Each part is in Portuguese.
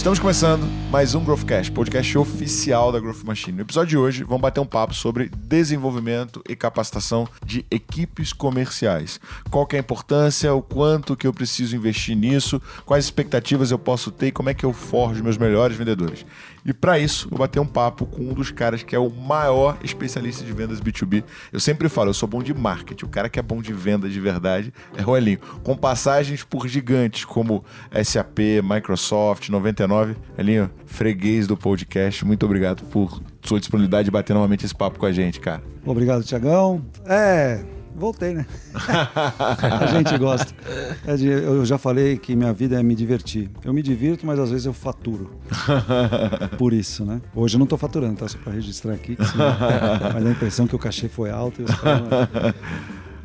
Estamos começando mais um Growthcast, podcast oficial da Growth Machine. No episódio de hoje, vamos bater um papo sobre desenvolvimento e capacitação de equipes comerciais. Qual que é a importância, o quanto que eu preciso investir nisso, quais expectativas eu posso ter e como é que eu forjo meus melhores vendedores. E para isso, vou bater um papo com um dos caras que é o maior especialista de vendas B2B. Eu sempre falo, eu sou bom de marketing. O cara que é bom de venda de verdade é o Elinho. Com passagens por gigantes como SAP, Microsoft, 99. Elinho, freguês do podcast. Muito obrigado por sua disponibilidade de bater novamente esse papo com a gente, cara. Obrigado, Tiagão. É, voltei, né? a gente gosta. É de, eu já falei que minha vida é me divertir. Eu me divirto, mas às vezes eu faturo. Por isso, né? Hoje eu não tô faturando, tá? Só pra registrar aqui. Senão, mas a impressão que o cachê foi alto e os caras...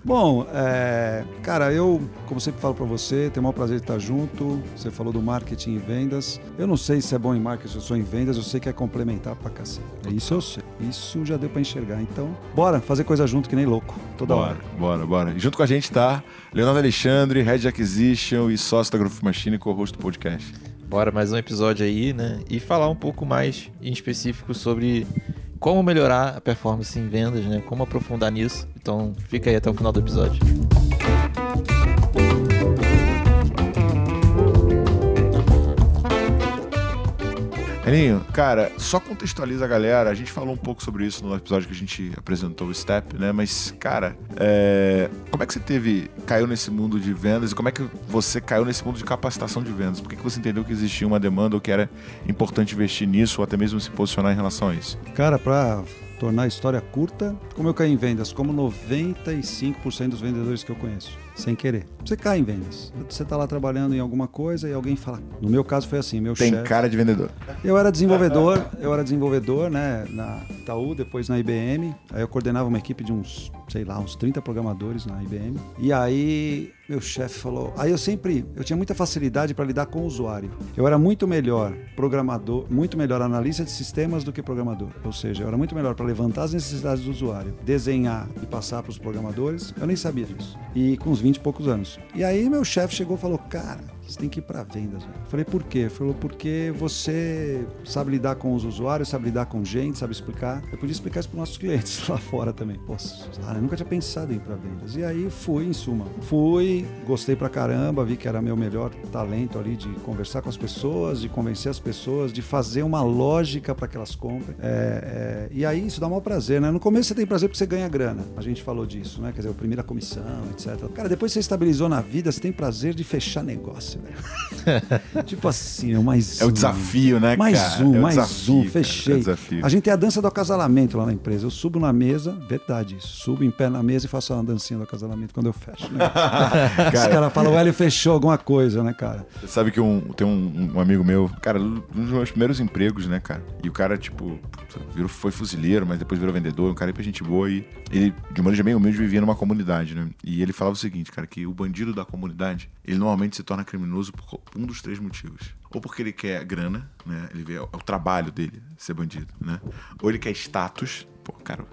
Bom, é, cara, eu, como sempre falo para você, tenho o maior prazer de estar junto. Você falou do marketing e vendas. Eu não sei se é bom em marketing ou sou em vendas, eu sei que é complementar pra cacete. É isso eu sei. Isso já deu para enxergar. Então, bora fazer coisa junto que nem louco. Toda bora, hora. Bora, bora. E junto com a gente tá Leonardo Alexandre, Head Acquisition e sócio da Growth Machine, co-host do podcast. Bora mais um episódio aí, né? E falar um pouco mais em específico sobre como melhorar a performance em vendas, né? Como aprofundar nisso. Então fica aí até o final do episódio. Reninho, cara, só contextualiza a galera. A gente falou um pouco sobre isso no episódio que a gente apresentou o Step, né? Mas, cara, é... como é que você teve, caiu nesse mundo de vendas e como é que você caiu nesse mundo de capacitação de vendas? Por que, que você entendeu que existia uma demanda ou que era importante investir nisso ou até mesmo se posicionar em relação a isso? Cara, pra tornar a história curta, como eu caí em vendas? Como 95% dos vendedores que eu conheço, sem querer. Você cai em vendas. Você está lá trabalhando em alguma coisa e alguém fala. No meu caso foi assim, meu Tem chefe. cara de vendedor. Eu era desenvolvedor, eu era desenvolvedor, né, na Itaú, depois na IBM. Aí eu coordenava uma equipe de uns, sei lá, uns 30 programadores na IBM. E aí meu chefe falou, aí eu sempre, eu tinha muita facilidade para lidar com o usuário. Eu era muito melhor programador, muito melhor analista de sistemas do que programador. Ou seja, eu era muito melhor para levantar as necessidades do usuário, desenhar e passar para os programadores. Eu nem sabia disso. E com uns 20 e poucos anos. E aí meu chefe chegou e falou, cara, você tem que ir para vendas. Véio. Falei, por quê? Falou, porque você sabe lidar com os usuários, sabe lidar com gente, sabe explicar. Eu podia explicar isso para nossos clientes lá fora também. Poxa, eu nunca tinha pensado em ir para vendas. E aí fui, em suma. Fui, gostei pra caramba, vi que era meu melhor talento ali de conversar com as pessoas, de convencer as pessoas, de fazer uma lógica para que elas comprem. É, é, e aí isso dá um prazer, né? No começo você tem prazer porque você ganha grana. A gente falou disso, né? Quer dizer, a primeira comissão, etc. Cara, depois você estabilizou na vida, você tem prazer de fechar negócio velho. tipo assim, é mais É o um. desafio, né, Mais cara? um, É mais desafio, um, cara. fechei. É. A gente tem a dança do acasalamento lá na empresa. Eu subo na mesa, verdade isso. Subo em pé na mesa e faço uma dancinha do acasalamento quando eu fecho. Né? Os caras falam, o Hélio fechou alguma coisa, né, cara? Você sabe que um, tem um, um amigo meu, cara, um dos meus primeiros empregos, né, cara? E o cara, tipo, virou, foi fuzileiro, mas depois virou vendedor, um cara pra gente boa e ele, de maneira bem humilde, vivia numa comunidade, né? E ele falava o seguinte, cara, que o bandido da comunidade, ele normalmente se torna criminoso por um dos três motivos. Ou porque ele quer grana, né? Ele vê é o trabalho dele ser bandido, né? Ou ele quer status. Pô, cara,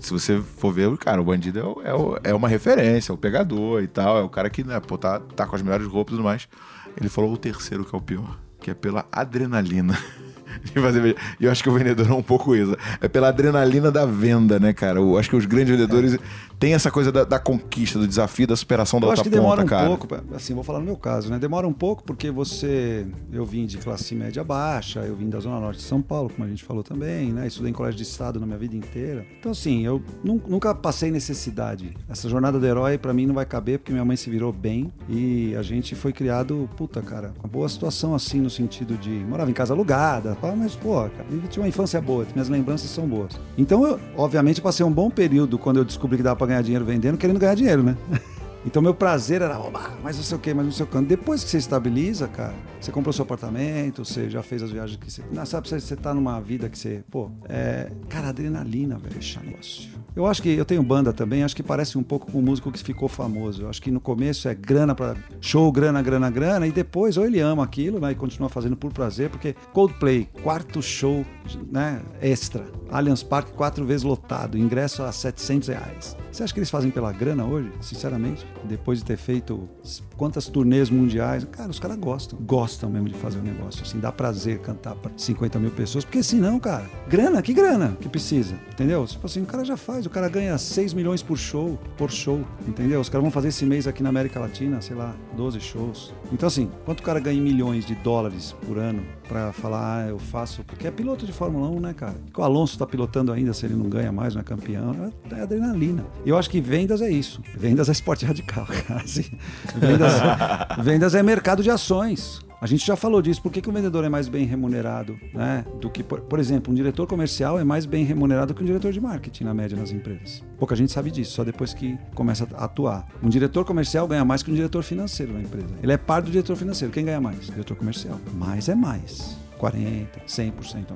se você for ver, cara, o bandido é, o- é, o- é uma referência, é o pegador e tal, é o cara que, né, pô, tá, tá com as melhores roupas e tudo mais. Ele falou o terceiro que é o pior, que é pela adrenalina. de fazer. E eu acho que o vendedor é um pouco isso. É pela adrenalina da venda, né, cara? Eu acho que os grandes vendedores têm essa coisa da, da conquista, do desafio, da superação da Eu outra acho que demora ponta, um cara. pouco, assim, vou falar no meu caso, né? Demora um pouco porque você. Eu vim de classe média baixa, eu vim da Zona Norte de São Paulo, como a gente falou também, né? Estudei em colégio de estado na minha vida inteira. Então, assim, eu nun- nunca passei necessidade. Essa jornada do herói, pra mim, não vai caber porque minha mãe se virou bem e a gente foi criado, puta, cara, uma boa situação, assim, no sentido de. Morava em casa alugada, mas, pô, cara, eu tive uma infância boa, minhas lembranças são boas. Então, eu, obviamente, passei um bom período quando eu descobri que dava pra ganhar dinheiro vendendo, querendo ganhar dinheiro, né? Então meu prazer era roubar, mas não sei o que, mas não sei o que. Depois que você estabiliza, cara, você comprou seu apartamento, você já fez as viagens que você. Não, sabe, você, você tá numa vida que você. Pô, é. Cara, adrenalina, velho, fechar negócio. Eu acho que eu tenho banda também, acho que parece um pouco com um músico que ficou famoso. Eu acho que no começo é grana para show, grana, grana, grana, e depois ou ele ama aquilo, né, e continua fazendo por prazer, porque Coldplay, quarto show, né, extra. Allianz Parque quatro vezes lotado, ingresso a 700 reais. Você acha que eles fazem pela grana hoje? Sinceramente, depois de ter feito quantas turnês mundiais, cara, os caras gostam, gostam mesmo de fazer o negócio, assim, dá prazer cantar para 50 mil pessoas, porque senão, cara, grana, que grana que precisa, entendeu? Tipo assim, o cara já faz, o cara ganha 6 milhões por show, por show, entendeu? Os caras vão fazer esse mês aqui na América Latina, sei lá, 12 shows. Então, assim, quanto o cara ganha milhões de dólares por ano para falar, ah, eu faço, porque é piloto de Fórmula 1, né, cara? O Alonso está pilotando ainda, se ele não ganha mais, não é campeão, é adrenalina. Eu acho que vendas é isso. Vendas é esporte radical, cara. Assim, vendas, vendas é mercado de ações. A gente já falou disso. Por que, que o vendedor é mais bem remunerado, né? Do que, por, por, exemplo, um diretor comercial é mais bem remunerado que um diretor de marketing, na média, nas empresas. Pouca gente sabe disso, só depois que começa a atuar. Um diretor comercial ganha mais que um diretor financeiro na empresa. Ele é par do diretor financeiro. Quem ganha mais? Diretor comercial. Mais é mais. 40%, 100%.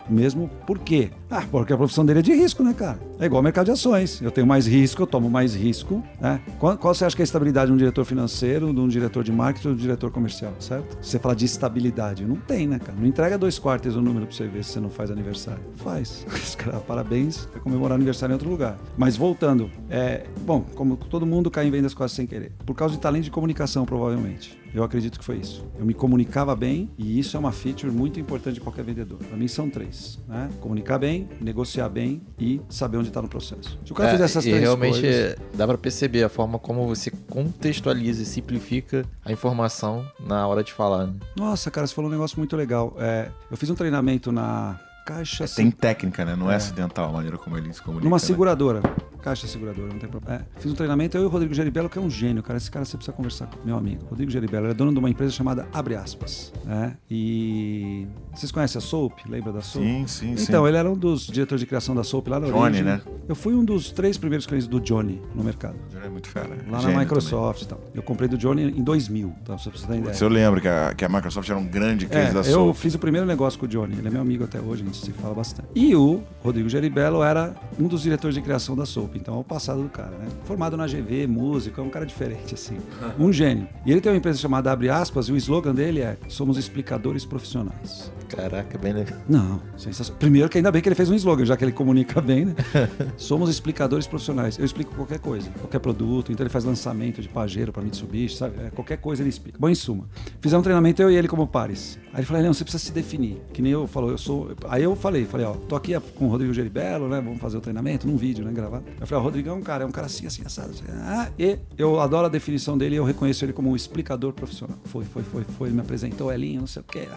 Mesmo por quê? Ah, porque a profissão dele é de risco, né, cara? É igual ao mercado de ações. Eu tenho mais risco, eu tomo mais risco. Né? Qual, qual você acha que é a estabilidade de um diretor financeiro, de um diretor de marketing ou de um diretor comercial, certo? Você fala de estabilidade. Não tem, né, cara? Não entrega dois quartos o número pra você ver se você não faz aniversário. Faz. Cara, parabéns, vai comemorar aniversário em outro lugar. Mas voltando, é, bom, como todo mundo cai em vendas quase sem querer. Por causa de talento de comunicação, provavelmente. Eu acredito que foi isso. Eu me comunicava bem e isso é uma feature muito importante de qualquer vendedor. Para mim são três: né? comunicar bem, negociar bem e saber onde está no processo. Se o cara é, fizer essas três realmente coisas, dá para perceber a forma como você contextualiza e simplifica a informação na hora de falar. Né? Nossa, cara, você falou um negócio muito legal. É, eu fiz um treinamento na Caixa. É, tem técnica, né? Não é. é. acidental a maneira como ele se comunica. Numa né? seguradora. Né? Caixa seguradora, não tem problema. É, fiz um treinamento, eu e o Rodrigo Geribello, que é um gênio, cara. Esse cara você precisa conversar com meu amigo. Rodrigo Geribello, ele é dono de uma empresa chamada Abre Aspas. Né? E. Vocês conhecem a Soap? Lembra da Soap? Sim, sim, Então, sim. ele era um dos diretores de criação da Soap lá na Johnny, origem. né? Eu fui um dos três primeiros clientes do Johnny no mercado. O Johnny é muito fera. Lá Gênio na Microsoft também. e tal. Eu comprei do Johnny em 2000, tá? Só pra você ter ideia. eu lembro que a, que a Microsoft era um grande é, da Soap. Eu fiz o primeiro negócio com o Johnny. Ele é meu amigo até hoje, gente se fala bastante. E o Rodrigo Geribello era um dos diretores de criação da Soap. Então, é o passado do cara, né? Formado na GV, músico, é um cara diferente, assim. Um gênio. E ele tem uma empresa chamada Abre Aspas e o slogan dele é Somos explicadores profissionais. Caraca, bem legal. Não, sensacional. Primeiro que ainda bem que ele fez um slogan, já que ele comunica bem, né? Somos explicadores profissionais. Eu explico qualquer coisa, qualquer produto. Então ele faz lançamento de Pajero para Mitsubishi, sabe? É, qualquer coisa ele explica. Bom, em suma. Fizemos um treinamento eu e ele como pares. Aí ele falou, não, você precisa se definir. Que nem eu falou, eu sou. Aí eu falei, falei, ó, tô aqui com o Rodrigo Geribello, né? Vamos fazer o treinamento num vídeo, né? Gravado. Eu falei, ó, o Rodrigão, cara, é um cara assim, assim, assado. Assim. Ah, e eu adoro a definição dele eu reconheço ele como um explicador profissional. Foi, foi, foi, foi. Ele me apresentou, Elinho, não sei o quê.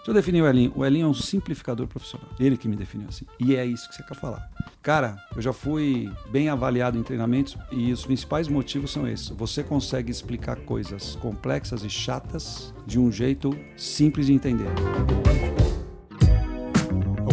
Deixa eu definir o Elinho. O Elinho é um simplificador profissional. Ele que me definiu assim. E é isso que você quer falar. Cara, eu já fui bem avaliado em treinamentos e os principais motivos são esses. Você consegue explicar coisas complexas e chatas de um jeito simples de entender.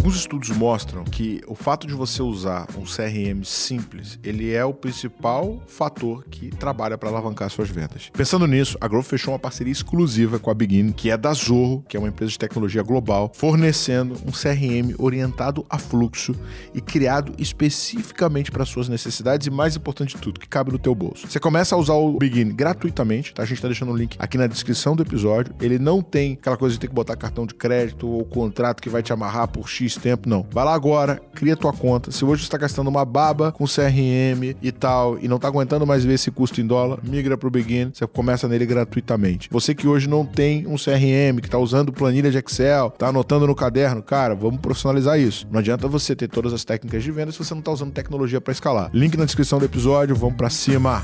Alguns estudos mostram que o fato de você usar um CRM simples, ele é o principal fator que trabalha para alavancar suas vendas. Pensando nisso, a Growth fechou uma parceria exclusiva com a Begin, que é da Zorro, que é uma empresa de tecnologia global, fornecendo um CRM orientado a fluxo e criado especificamente para suas necessidades e mais importante de tudo, que cabe no teu bolso. Você começa a usar o Begin gratuitamente, tá? A gente está deixando o link aqui na descrição do episódio. Ele não tem aquela coisa de ter que botar cartão de crédito ou contrato que vai te amarrar por X tempo, não. Vai lá agora, cria tua conta. Se hoje você está gastando uma baba com CRM e tal, e não está aguentando mais ver esse custo em dólar, migra pro Begin, você começa nele gratuitamente. Você que hoje não tem um CRM, que está usando planilha de Excel, tá anotando no caderno, cara, vamos profissionalizar isso. Não adianta você ter todas as técnicas de venda se você não está usando tecnologia para escalar. Link na descrição do episódio, vamos para cima.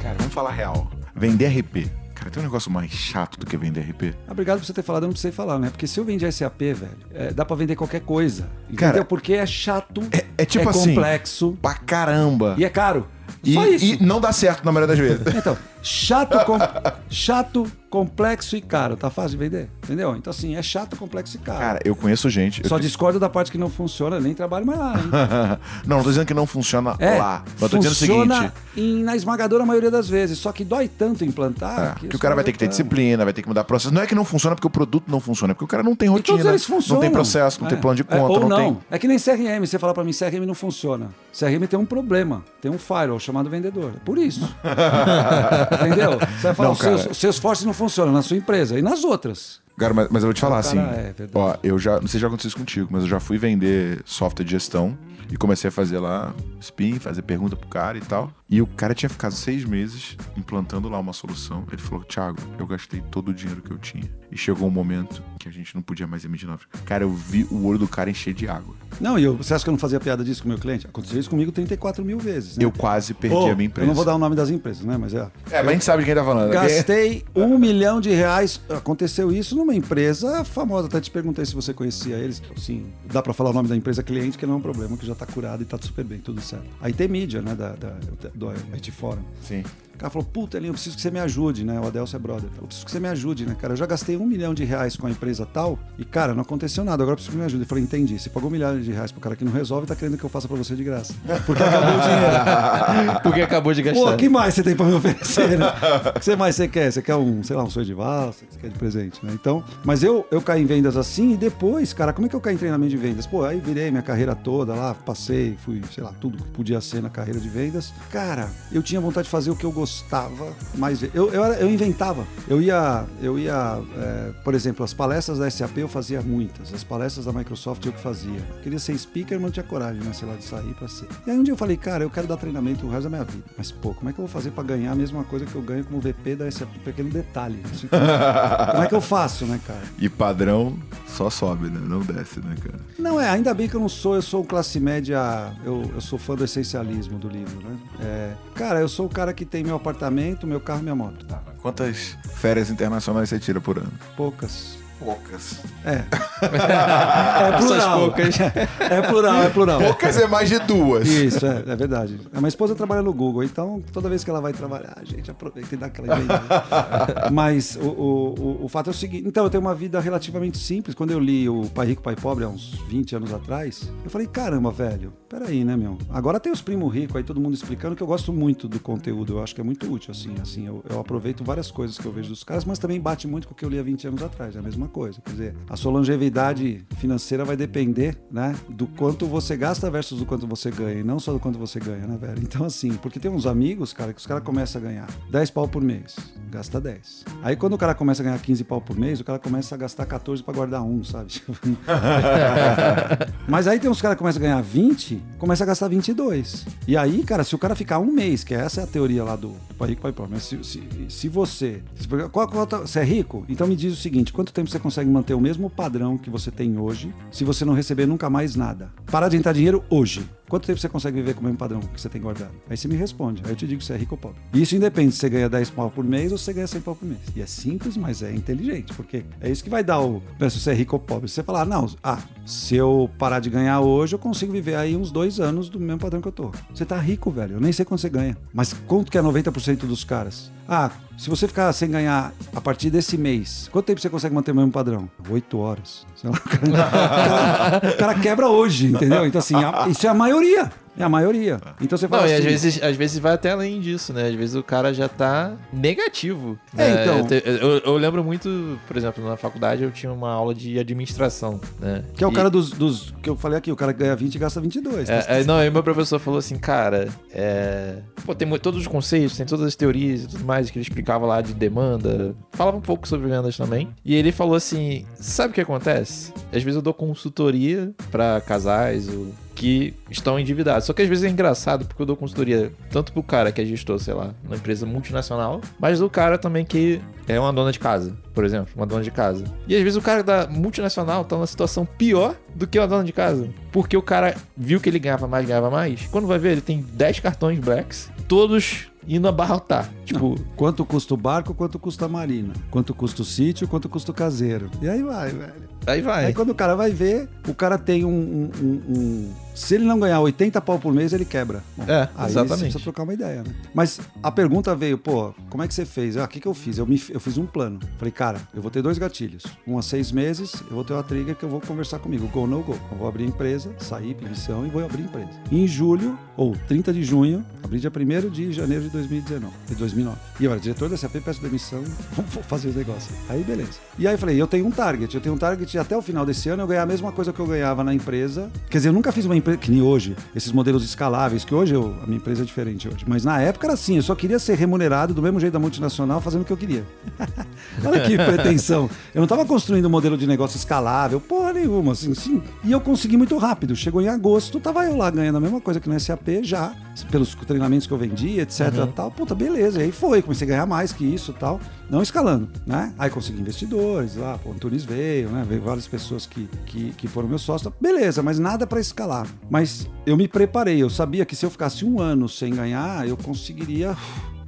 Cara, vamos falar real. Vender RP Cara, tem um negócio mais chato do que vender RP. Ah, obrigado por você ter falado, eu não precisei falar, né? Porque se eu vender SAP, velho, é, dá pra vender qualquer coisa. Entendeu? Cara, Porque é chato, é, é tipo é assim, complexo. Pra caramba. E é caro. E, Só isso. e não dá certo na maioria das vezes. Então, chato, com- chato, complexo e caro. Tá fácil de vender? Entendeu? Então, assim, é chato, complexo e caro. Cara, eu conheço gente. eu Só te- discordo da parte que não funciona, eu nem trabalho mais lá, hein? não, não tô dizendo que não funciona É, lá. Mas eu tô dizendo o funciona seguinte. em- na esmagadora maioria das vezes. Só que dói tanto implantar. é, que os o cara vai ter que ter caras- disciplina, vai ter que mudar processo. Não é que não funciona porque o produto não funciona, é porque o cara não tem rotina. Todos eles funcionam. Não tem processo, não É. tem plano de É, conta, ou não, não. tem. É que nem CRM. Você fala pra mim, CRM não funciona. CRM tem um problema. Tem um firewall chamado vendedor. É por isso. Entendeu? Você vai falar, Não, seus, cara. seus fortes não funcionam na sua empresa. E nas outras? Cara, mas, mas eu vou te falar assim. é ó, eu já. Não sei se já aconteceu isso contigo, mas eu já fui vender software de gestão e comecei a fazer lá spin, fazer pergunta pro cara e tal. E o cara tinha ficado seis meses implantando lá uma solução. Ele falou: Thiago, eu gastei todo o dinheiro que eu tinha. E chegou um momento que a gente não podia mais emitir novos. Cara, eu vi o olho do cara encher de água. Não, e eu, você acha que eu não fazia piada disso com o meu cliente? Aconteceu isso comigo 34 mil vezes. Né? Eu quase perdi Ô, a minha empresa. Eu não vou dar o nome das empresas, né? Mas é. É, mas a gente sabe de quem tá falando. Gastei um milhão de reais. Aconteceu isso numa empresa famosa. Até te perguntei se você conhecia eles. Sim, dá pra falar o nome da empresa cliente, que não é um problema, que já tá curado e tá super bem, tudo certo. A IT Media, né? Da, da, do IT Forum. Sim. O cara falou, puta, Elinho, eu preciso que você me ajude, né? O Adelso é brother. Eu preciso que você me ajude, né, cara? Eu já gastei um milhão de reais com a empresa tal e, cara, não aconteceu nada. Agora eu preciso que me ajude. Eu falei, entendi. Você pagou um milhão de reais pro cara que não resolve e tá querendo que eu faça pra você de graça. Porque acabou o dinheiro. Porque acabou de gastar. Pô, o que mais você tem pra me oferecer, né? O que você mais você quer? Você quer um, sei lá, um sonho de valsa? Você quer de presente, né? Então, mas eu, eu caí em vendas assim e depois, cara, como é que eu caí em treinamento de vendas? Pô, aí virei minha carreira toda lá, passei, fui, sei lá, tudo que podia ser na carreira de vendas. Cara, eu tinha vontade de fazer o que eu gostava, mas eu, eu, era- eu inventava. Eu ia, eu ia, é, por exemplo, as palestras da SAP eu fazia muitas, as palestras da Microsoft eu que fazia. Eu queria ser speaker, mas não tinha coragem, né, sei lá, de sair pra ser. E aí um dia eu falei, cara, eu quero dar treinamento o resto da minha vida. Mas, pô, como é que eu vou fazer pra ganhar a mesma coisa que eu ganho como VP da SAP? Pequeno detalhe. Como é que eu faço, né, cara? E padrão só sobe, né? Não desce, né, cara? Não, é, ainda bem que eu não sou, eu sou classe média, eu, eu sou fã do essencialismo do livro, né? É, cara, eu sou o cara que tem meu apartamento, meu carro, minha moto. Quantas férias internacionais você tira por ano? Poucas. Poucas. É. é Essas plural. poucas. É plural, é plural. Poucas é mais de duas. Isso, é, é verdade. A minha esposa trabalha no Google, então toda vez que ela vai trabalhar, a gente aproveita e dá aquela emenda. Mas o, o, o, o fato é o seguinte: então, eu tenho uma vida relativamente simples. Quando eu li o Pai Rico, Pai Pobre há uns 20 anos atrás, eu falei: caramba, velho, peraí, né, meu? Agora tem os primos ricos aí, todo mundo explicando que eu gosto muito do conteúdo, eu acho que é muito útil, assim. assim eu, eu aproveito várias coisas que eu vejo dos caras, mas também bate muito com o que eu li há 20 anos atrás, é a mesma coisa. Quer dizer, a sua longevidade financeira vai depender, né, do quanto você gasta versus do quanto você ganha, e não só do quanto você ganha, né, velho? Então, assim, porque tem uns amigos, cara, que os caras começam a ganhar 10 pau por mês, gasta 10. Aí quando o cara começa a ganhar 15 pau por mês, o cara começa a gastar 14 pra guardar um, sabe? Mas aí tem uns caras que começam a ganhar 20, começa a gastar 22. E aí, cara, se o cara ficar um mês, que essa é a teoria lá do, Pai Rico, Pai Pobre, mas se, se, se você. Se, qual- qual você é rico? Então me diz o seguinte: quanto tempo você consegue manter o mesmo padrão que você tem hoje se você não receber nunca mais nada? Parar de entrar dinheiro hoje. Quanto tempo você consegue viver com o mesmo padrão que você tem guardado? Aí você me responde. Aí eu te digo se é rico ou pobre. E isso independe se você ganha 10 pau por mês ou se você ganha 100 pau por mês. E é simples, mas é inteligente, porque é isso que vai dar o. Se você é rico ou pobre. Se você falar, não, ah, se eu parar de ganhar hoje, eu consigo viver aí uns dois anos do mesmo padrão que eu tô. Você tá rico, velho. Eu nem sei quanto você ganha. Mas quanto que é 90% dos caras? Ah, se você ficar sem ganhar a partir desse mês, quanto tempo você consegue manter o mesmo padrão? Oito horas. Sei lá, o, cara, o cara- o cara quebra hoje, entendeu? Então, assim, a- isso é a maioria. É a maioria. Então você fala Não, e assim, às vezes, às vezes vai até além disso, né? Às vezes o cara já tá negativo. É, né? então. Eu, te- eu- eu lembro muito, por exemplo, na faculdade eu tinha uma aula de administração, né? Que é o E- cara dos, dos. que eu falei aqui, o cara que ganha 20 e gasta 22. tá? É, é, não, aí meu professor falou assim, cara, é... Pô, tem todos os conceitos, tem todas as teorias e tudo mais que ele explicava lá de demanda. Falava um pouco sobre vendas também. E ele falou assim, sabe o que acontece? Às vezes eu dou consultoria pra casais ou que estão endividados. Só que às vezes é engraçado porque eu dou consultoria tanto pro cara que é gestor, sei lá, numa empresa multinacional, mas do cara também que é uma dona de casa, por exemplo, uma dona de casa. E às vezes o cara da multinacional tá numa situação pior do que uma dona de casa. Porque o cara viu que ele ganhava mais, ganhava mais. Quando vai ver, ele tem 10 cartões blacks, todos indo abarrotar. Tipo, Quanto custa o barco, quanto custa a marina? Quanto custa o sítio, quanto custa o caseiro? E aí vai, velho. Aí vai. Aí quando o cara vai ver, o cara tem um. um- um- um- se ele não ganhar 80 pau por mês, ele quebra. Bom, É, aí exatamente. Você precisa trocar uma ideia, né? Mas a pergunta veio, pô, como é que você fez? Ah, o que, que eu fiz? Eu, me, eu fiz um plano. Falei, cara, eu vou ter dois gatilhos. Um a seis meses, eu vou ter uma trigger que eu vou conversar comigo. Go, no go. Eu vou abrir empresa, sair, missão e vou abrir a empresa. Em julho, ou 30 de junho, abri dia 1 de janeiro de 2019, de 2009. E eu era diretor da SAP, peço demissão, vou fazer os negócios. Aí, beleza. E aí falei, eu tenho um target, eu tenho um target até o final desse ano eu ganhar a mesma coisa que eu ganhava na empresa. Quer dizer, eu nunca fiz uma empresa, que nem hoje, esses modelos escaláveis, que hoje eu, a minha empresa é diferente hoje. Mas na época era assim, eu só queria ser remunerado do mesmo jeito da multinacional, fazendo o que eu queria. Olha que pretensão. Eu não estava construindo um modelo de negócio escalável, porra nenhuma, assim, sim. E eu consegui muito rápido. Chegou em agosto, tava eu lá ganhando a mesma coisa que no SAP já, pelos treinamentos que eu vendia, etc. tal. Puta, beleza. E aí foi, comecei a ganhar mais que isso tal. Não escalando, né? Aí consegui investidores lá, pô, o Antunes veio, né? Veio várias pessoas que, que, que foram meus sócios. Beleza, mas nada para escalar. Mas eu me preparei, eu sabia que se eu ficasse um ano sem ganhar, eu conseguiria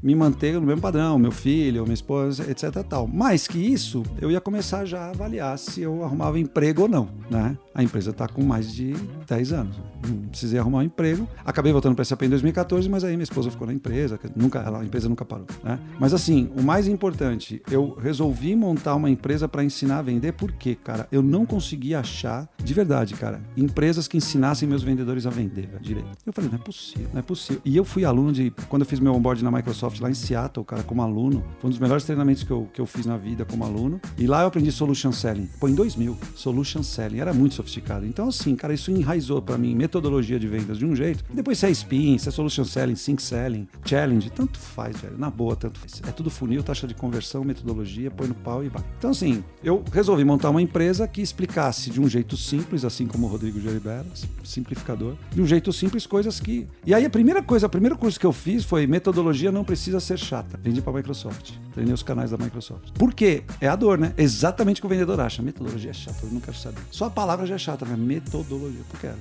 me manter no mesmo padrão, meu filho, minha esposa, etc. Tal. Mais que isso, eu ia começar já a avaliar se eu arrumava emprego ou não, né? A empresa está com mais de 10 anos. Não precisei arrumar um emprego. Acabei voltando para a SAP em 2014, mas aí minha esposa ficou na empresa, nunca, ela, a empresa nunca parou, né? Mas assim, o mais importante, eu resolvi montar uma empresa para ensinar a vender, porque, cara, eu não conseguia achar, de verdade, cara, empresas que ensinassem meus vendedores a vender direito. Eu falei, não é possível, não é possível. E eu fui aluno de, quando eu fiz meu onboard na Microsoft lá em Seattle, cara, como aluno, foi um dos melhores treinamentos que eu, que eu fiz na vida como aluno. E lá eu aprendi Solution Selling. Pô, em 2000, Solution Selling. Era muito sofisticado. Então, assim, cara, isso enraizou para mim metodologia de vendas de um jeito. E depois se é Spin, se é Solution Selling, Sync Selling, Challenge, tanto faz, velho. Na boa, tanto faz. É tudo funil, taxa de conversão, metodologia, põe no pau e vai. Então, assim, eu resolvi montar uma empresa que explicasse de um jeito simples, assim como o Rodrigo Geribera, simplificador, de um jeito simples coisas que... E aí a primeira coisa, o primeiro curso que eu fiz foi metodologia não precisa ser chata. Vendi para a Microsoft. Treinei os canais da Microsoft. Por quê? É a dor, né? Exatamente o que o vendedor acha. Metodologia é chata, eu não quero saber. Só a palavra já é chata, né? Metodologia, eu quero.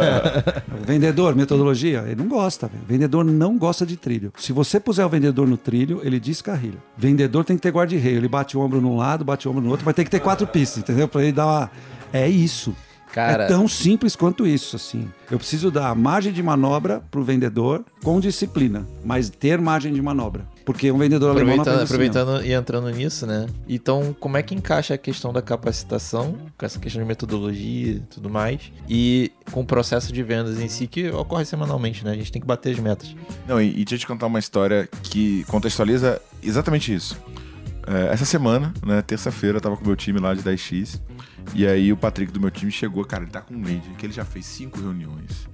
vendedor, metodologia, ele não gosta, velho. Vendedor não gosta de trilho. Se você puser o vendedor no trilho, ele descarrilha. Vendedor tem que ter guarda-reio. Ele bate o ombro num lado, bate o ombro no outro, mas tem que ter quatro pistas, entendeu? Para ele dar uma. É isso. Cara- É tão simples quanto isso, assim. Eu preciso dar margem de manobra pro vendedor com disciplina, mas ter margem de manobra. Porque um vendedor alemão não Aproveitando, assim, e entrando nisso, né? Então, como é que encaixa a questão da capacitação, com essa questão de metodologia e tudo mais, e com o processo de vendas em si, que ocorre semanalmente, né? A gente tem que bater as metas. Não, e, e deixa eu te contar uma história que contextualiza exatamente isso. É, essa semana, né, terça-feira, eu tava com o meu time lá de 10x. E aí o Patrick do meu time chegou, cara, ele tá com um lead, que ele já fez cinco reuniões.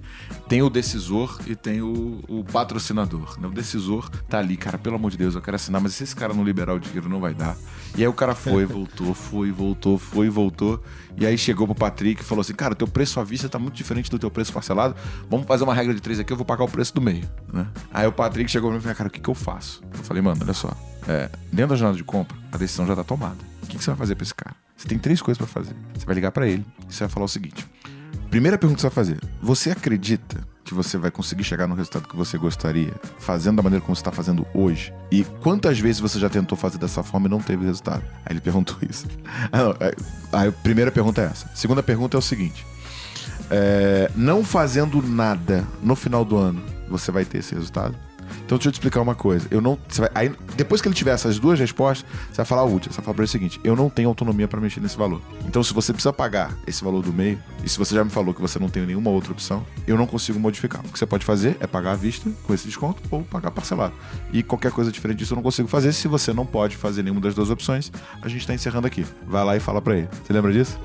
Tem o decisor e tem o, o patrocinador. Né? O decisor tá ali, cara, pelo amor de Deus, eu quero assinar, mas se esse cara não liberar o dinheiro, não vai dar. E aí o cara foi, voltou, foi, voltou, foi, voltou. E aí chegou pro Patrick e falou assim: Cara, teu preço à vista tá muito diferente do teu preço parcelado. Vamos fazer uma regra de três aqui, eu vou pagar o preço do meio. Né? Aí o Patrick chegou pra mim e falou: Cara, o que, que eu faço? Eu falei, mano, olha só. É, dentro da jornada de compra, a decisão já tá tomada. O que, que você vai fazer pra esse cara? Você tem três coisas pra fazer. Você vai ligar pra ele e você vai falar o seguinte: Primeira pergunta que você vai fazer: Você acredita que você vai conseguir chegar no resultado que você gostaria fazendo da maneira como você está fazendo hoje? E quantas vezes você já tentou fazer dessa forma e não teve resultado? Aí ele perguntou isso. Ah, é, a primeira pergunta é essa. A segunda pergunta é o seguinte: é, Não fazendo nada no final do ano, você vai ter esse resultado? Então deixa eu te explicar uma coisa. Eu não. vai- aí, depois que ele tiver essas duas respostas, você vai falar a última. Você vai falar pra ele o seguinte: eu não tenho autonomia para mexer nesse valor. Então, se você precisa pagar esse valor do meio, e se você já me falou que você não tem nenhuma outra opção, eu não consigo modificar. O que você pode fazer é pagar à vista com esse desconto ou pagar parcelado. E qualquer coisa diferente disso eu não consigo fazer. Se você não pode fazer nenhuma das duas opções, a gente tá encerrando aqui. Vai lá e fala pra ele. Você lembra disso?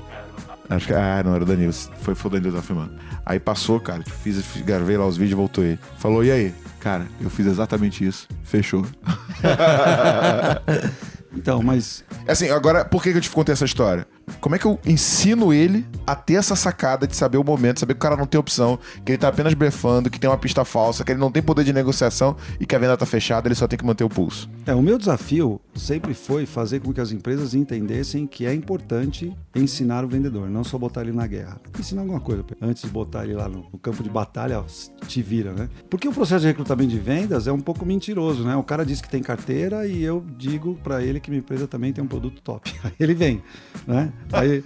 Acho que. Ah, não, era o Danilo. Foi, foi o Danilo que tava filmando. Aí passou, cara, tipo, fiz- gravei lá os vídeos e voltou ele. Falou, e aí? Cara, eu fiz exatamente isso. Fechou. Então, mas Assim, agora, por que que eu te contei essa história? Como é que eu ensino ele a ter essa sacada de saber o momento, saber que o cara não tem opção, que ele tá apenas blefando, que tem uma pista falsa, que ele não tem poder de negociação e que a venda tá fechada, ele só tem que manter o pulso. É, o meu desafio sempre foi fazer com que as empresas entendessem que é importante ensinar o vendedor, não só botar ele na guerra. Ensinar alguma coisa, antes de botar ele lá no, campo de batalha, ó, te vira, né? Porque o processo de recrutamento de vendas é um pouco mentiroso, né? O cara diz que tem carteira e eu digo para ele que minha empresa também tem um produto top. Aí ele vem, né? Aí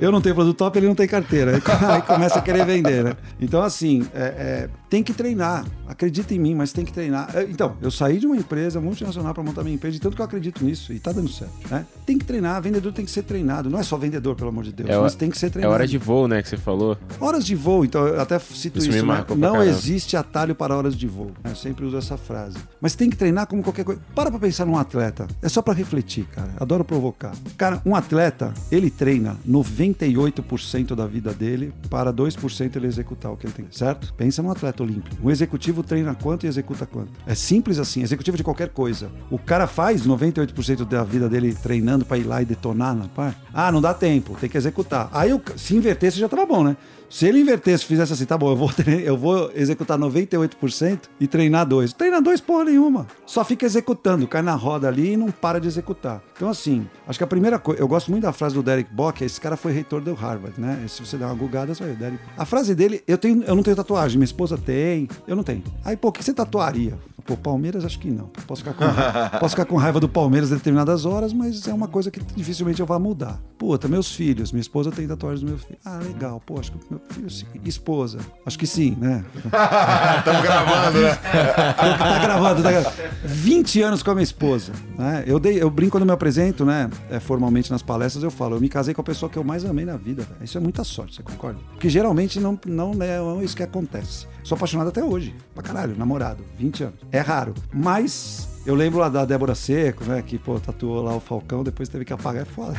eu não tenho produto top, ele não tem carteira. Aí, começa a querer vender, né? Então, assim, é, é, tem que treinar. Acredita em mim, mas tem que treinar. É, Então, eu saí de uma empresa multinacional para montar minha empresa, de tanto que eu acredito nisso e tá dando certo. Né? Tem que treinar, vendedor tem que ser treinado. Não é só vendedor, pelo amor de Deus, É, mas tem que ser É treinado. hora de voo, né, que você falou. Horas de voo, então eu até cito Isso isso. né? Não existe atalho para horas de voo. Eu sempre uso essa frase. Mas tem que treinar como qualquer coisa. Para pra pensar num atleta. É só pra refletir, cara. Adoro provocar. Cara, um atleta, ele treina 98% da vida dele para 2% ele executar o que ele tem. Certo? Pensa num atleta olímpico. Um executivo treina quanto e executa quanto. É simples assim. Executivo de qualquer coisa. O cara faz 98% da vida dele treinando para ir lá e detonar na parte. Ah, não dá tempo. Tem que executar. Aí se invertesse já tava bom, né? Se ele invertesse, fizesse assim, tá bom, eu vou, eu vou executar 98% e treinar dois. Treina dois porra nenhuma. Só fica executando, cai na roda ali e não para de executar. Então, assim, acho que a primeira coisa. Eu gosto muito da frase do Derek Bock, esse cara foi reitor do Harvard, né? Se você der uma gugada, você vai ver. Derek... A frase dele, eu, tenho, eu não tenho tatuagem, minha esposa tem, eu não tenho. Aí, pô, o que você tatuaria? Pô, Palmeiras, acho que não. Posso ficar com, posso ficar com raiva do Palmeiras em determinadas horas, mas é uma coisa que dificilmente eu vá mudar. Puta, meus filhos, minha esposa tem tatuagens dos meus filhos. Ah, legal, pô, acho que meu filho sim. Esposa, acho que sim, né? Estamos gravando, né? tá gravando, tá gravando. 20 anos com a minha esposa. Né? Eu, dei, eu brinco quando eu me apresento, né? é, formalmente nas palestras, eu falo, eu me casei com a pessoa que eu mais amei na vida. velho. Isso é muita sorte, você concorda? Porque geralmente não, não é isso que acontece. Sou apaixonado até hoje. Pra caralho, namorado, 20 anos. É raro. Mas. Eu lembro lá da Débora Seco, né? Que, pô, tatuou lá o Falcão, depois teve que apagar, é foda.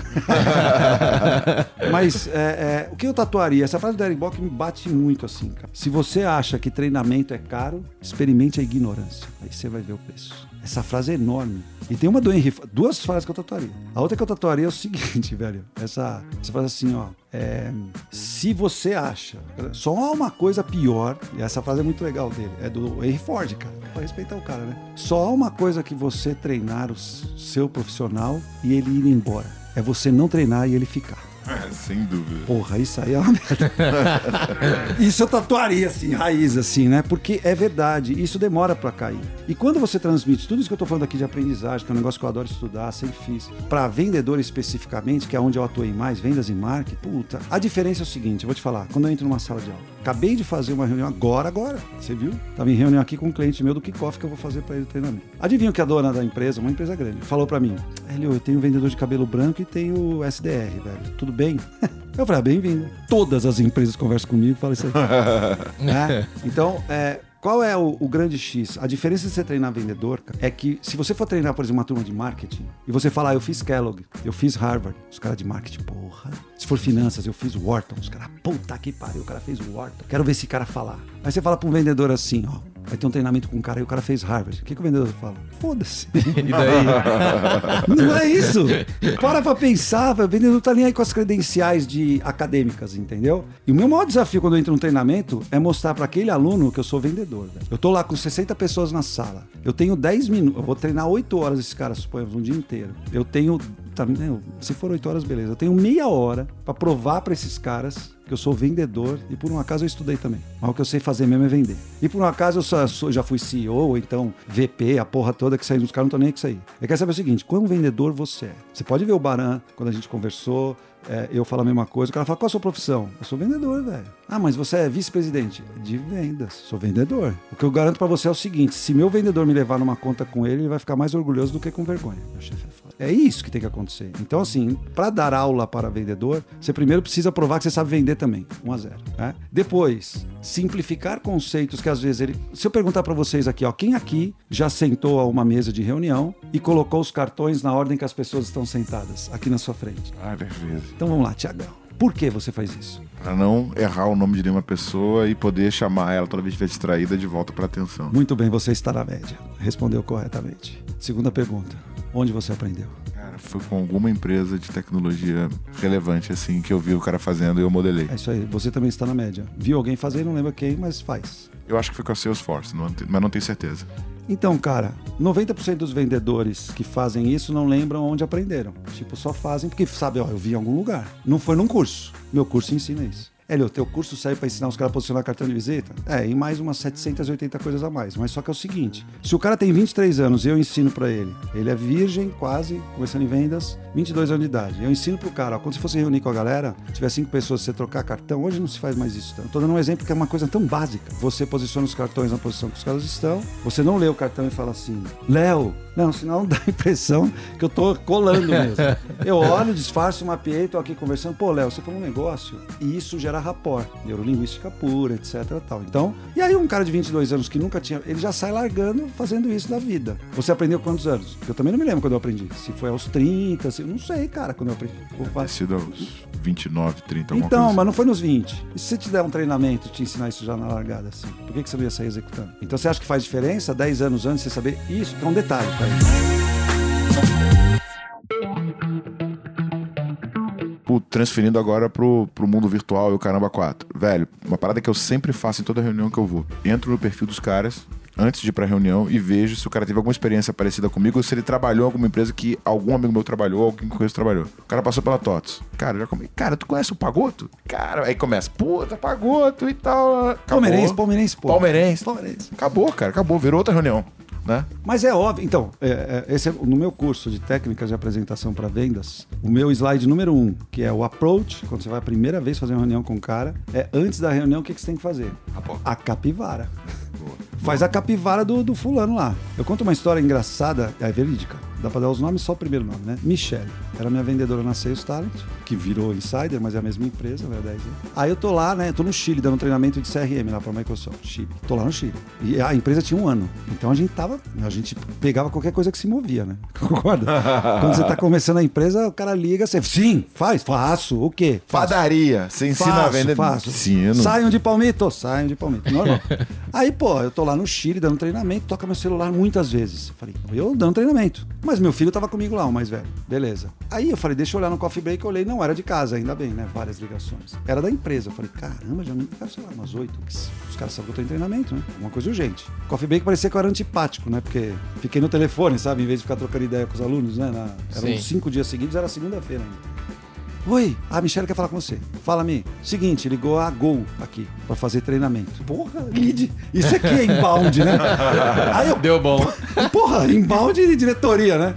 Mas é, é, o que eu tatuaria? Essa frase do Eric Bock me bate muito assim, cara. Se você acha que treinamento é caro, experimente a ignorância. Aí você vai ver o preço. Essa frase é enorme. E tem uma do Henry, duas frases que eu tatuaria. A outra que eu tatuaria é o seguinte, velho. Essa, essa frase assim, ó. É, se você acha, só há uma coisa pior, e essa frase é muito legal dele, é do Henry Ford, cara. Pra respeitar o cara, né? Só há uma coisa que você treinar o seu profissional e ele ir embora. É você não treinar e ele ficar. É, Sem dúvida. Porra, isso aí é uma merda. isso eu tatuaria, assim, raiz, assim, né? Porque é verdade, isso demora pra cair. E quando você transmite tudo isso que eu tô falando aqui de aprendizagem, que é um negócio que eu adoro estudar, sempre fiz, pra vendedor especificamente, que é onde eu atuei mais, vendas e marketing, puta, a diferença é o seguinte, eu vou te falar, quando eu entro numa sala de aula, acabei de fazer uma reunião agora, agora, você viu? Tava em reunião aqui com um cliente meu do kickoff que eu vou fazer pra ele o treinamento. Adivinha o que a dona da empresa, uma empresa grande, falou pra mim, Hélio, eu tenho um vendedor de cabelo branco e tenho SDR, velho, tudo bem? Eu falei, ah, bem-vindo. Todas as empresas conversam comigo e falam isso aí. Né? Então, é, qual é o, o grande X? A diferença de você treinar vendedor cara, é que se você for treinar, por exemplo, uma turma de marketing e você falar, ah, eu fiz Kellogg, eu fiz Harvard, os caras de marketing, porra. Se for finanças, eu fiz Wharton, os caras, puta que pariu, o cara fez Wharton. Quero ver esse cara falar. Aí você fala para um vendedor assim, ó, vai ter um treinamento com um cara e o cara fez Harvard. O que, que o vendedor fala? Foda-se. E daí? Não é isso. Para pra pensar, o vendedor tá nem aí com as credenciais de acadêmicas, entendeu? E o meu maior desafio quando eu entro num treinamento é mostrar para aquele aluno que eu sou vendedor. velho. Eu tô lá com 60 pessoas na sala. Eu tenho 10 minutos. Eu vou treinar 8 horas esses caras, suponhamos, um dia inteiro. Eu tenho. Tá, não, se for 8 horas, beleza. Eu tenho meia hora para provar para esses caras que eu sou vendedor e por um acaso eu estudei também. Mas o que eu sei fazer mesmo é vender. E por um acaso eu só- sou- já fui CEO, ou então VP, a porra toda que saiu dos caras não estão nem isso aí. Eu quero saber o seguinte: quão vendedor você é? Você pode ver o Baran, quando a gente conversou, é, eu falo a mesma coisa, o cara fala, qual a sua profissão? Eu sou vendedor, velho. Ah, mas você é vice-presidente? De vendas. Sou vendedor. O que eu garanto pra você é o seguinte: se meu vendedor me levar numa conta com ele, ele vai ficar mais orgulhoso do que com vergonha. Meu chefe é foda. É isso que tem que acontecer. Então, assim, para dar aula para vendedor, você primeiro precisa provar que você sabe vender também. 1 a 0 né? Depois, simplificar conceitos que às vezes ele. Se eu perguntar para vocês aqui, ó, quem aqui já sentou a uma mesa de reunião e colocou os cartões na ordem que as pessoas estão sentadas aqui na sua frente? Várias vezes. Então vamos lá, Tiagão. Por que você faz isso? Pra não errar o nome de nenhuma pessoa e poder chamar ela toda vez que estiver distraída de volta pra atenção. Muito bem, você está na média. Respondeu corretamente. Segunda pergunta. Onde você aprendeu? Cara, foi com alguma empresa de tecnologia relevante, assim, que eu vi o cara fazendo e eu modelei. É isso aí, você também está na média. Viu alguém fazer, não lembra quem, mas faz. Eu acho que foi com a Salesforce, não mas não tenho certeza. Então, cara, 90% dos vendedores que fazem isso não lembram onde aprenderam. Tipo, só fazem porque sabe, ó, eu vi em algum lugar. Não foi num curso. Meu curso ensina isso. Hélio, teu curso serve para ensinar os caras a posicionar cartão de visita? É, e mais umas 780 coisas a mais. Mas só que é o seguinte: se o cara tem 23 anos e eu ensino para ele, ele é virgem, quase, começando em vendas, 22 anos de idade. Eu ensino pro cara, ó, quando você fosse reunir com a galera, tiver cinco pessoas, você trocar cartão, hoje não se faz mais isso. Então, tô dando um exemplo que é uma coisa tão básica. Você posiciona os cartões na posição que os caras estão, você não lê o cartão e fala assim, Léo, não, senão dá a impressão que eu tô colando mesmo. Eu olho, disfarço, mapeei, tô aqui conversando, pô, Léo, você falou um negócio, e isso gera rapport, neurolinguística pura, etc tal. Então, e aí um cara de 22 anos que nunca tinha, ele já sai largando fazendo isso da vida. Você aprendeu quantos anos? Eu também não me lembro quando eu aprendi. Se foi aos 30, se, não sei, cara, quando eu aprendi. Vou Ter sido aos 29, 30, alguma Então, coisa mas não foi nos 20. E se você te der um treinamento e te ensinar isso já na largada, assim? Por que, que você não ia sair executando? Então você acha que faz diferença 10 anos antes você saber isso? É um detalhe, tá? Transferindo agora pro, pro mundo virtual e o Caramba 4. Velho, uma parada que eu sempre faço em toda reunião que eu vou. Entro no perfil dos caras antes de ir pra reunião e vejo se o cara teve alguma experiência parecida comigo ou se ele trabalhou em alguma empresa que algum amigo meu trabalhou, alguém que eu conheço trabalhou. O cara passou pela TOTS. Cara, eu já come... Cara, tu conhece o Pagoto? Cara, aí começa, puta, Pagoto e tal. Acabou. Palmeirense, palmeirense, pô. Palmeirense. Palmeirense. Acabou, cara, acabou. Virou outra reunião, né? Mas é óbvio. Então, é, é, esse é, no meu curso de técnicas de apresentação para vendas, o meu slide número um, que é o approach, quando você vai a primeira vez fazer uma reunião com o cara, é antes da reunião, o que, que você tem que fazer? A capivara. Faz a capivara do, do fulano lá. Eu conto uma história engraçada, é verídica. Dá pra dar os nomes, só o primeiro nome, né? Michelle. Era minha vendedora na Sales Talent, que virou Insider, mas é a mesma empresa, né? 10 anos. Aí eu tô lá, né? Tô no Chile, dando treinamento de CRM lá pra Microsoft. Chile. Tô lá no Chile. E a empresa tinha um ano. Então a gente tava. A gente pegava qualquer coisa que se movia, né? Concorda? Quando você tá começando a empresa, o cara liga, você. Sim, faz, faço. O quê? Faço. Padaria. Você ensina a Faço, vender. faço. Ensino. Saiam de palmito, saiam de palmito. Normal. Aí, pô, eu tô lá no Chile dando treinamento, toca meu celular muitas vezes. Eu falei, eu dando treinamento. Mas meu filho tava comigo lá, o mais velho. Beleza. Aí eu falei, deixa eu olhar no coffee break. Eu olhei, não era de casa, ainda bem, né? Várias ligações. Era da empresa. Eu falei, caramba, já me ligaram, sei lá, umas oito. Os caras sabem que eu tô em treinamento, né? Uma coisa urgente. Coffee break parecia que eu era antipático, né? Porque fiquei no telefone, sabe? Em vez de ficar trocando ideia com os alunos, né? Na... Eram Sim. cinco dias seguidos, era segunda-feira ainda. Oi, a Michelle quer falar com você. Fala-me. Seguinte, ligou a Gol aqui pra fazer treinamento. Porra, lead. Isso aqui é inbound, né? Aí eu, Deu bom. porra, inbound de diretoria, né?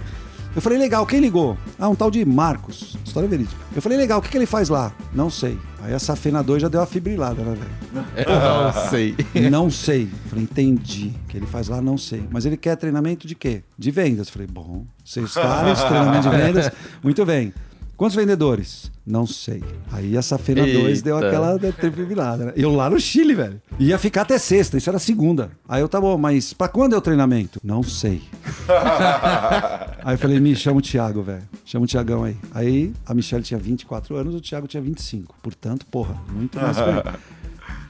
Eu falei, legal, quem ligou? Ah, um tal de Marcos. História verídica. Eu falei, legal, o que, que ele faz lá? Não sei. Aí a Safena 2 já deu uma fibrilada, né, velho? Não sei. Não sei. Eu Falei, entendi. O que ele faz lá, não sei. Mas ele quer treinamento de quê? De vendas. Eu Falei, bom, seis caras, treinamento de vendas. Muito bem. Quantos vendedores? Não sei. Aí a Safena 2 deu aquela tripubilada, né? Eu lá no Chile, velho. Ia ficar até sexta, isso era segunda. Aí eu, tá bom, mas pra quando é o treinamento? Não sei. aí eu falei, me chama o Thiago, velho. Chama o Thiagão aí. Aí a Michelle tinha 24 anos, o Thiago tinha 25. Portanto, porra, muito mais.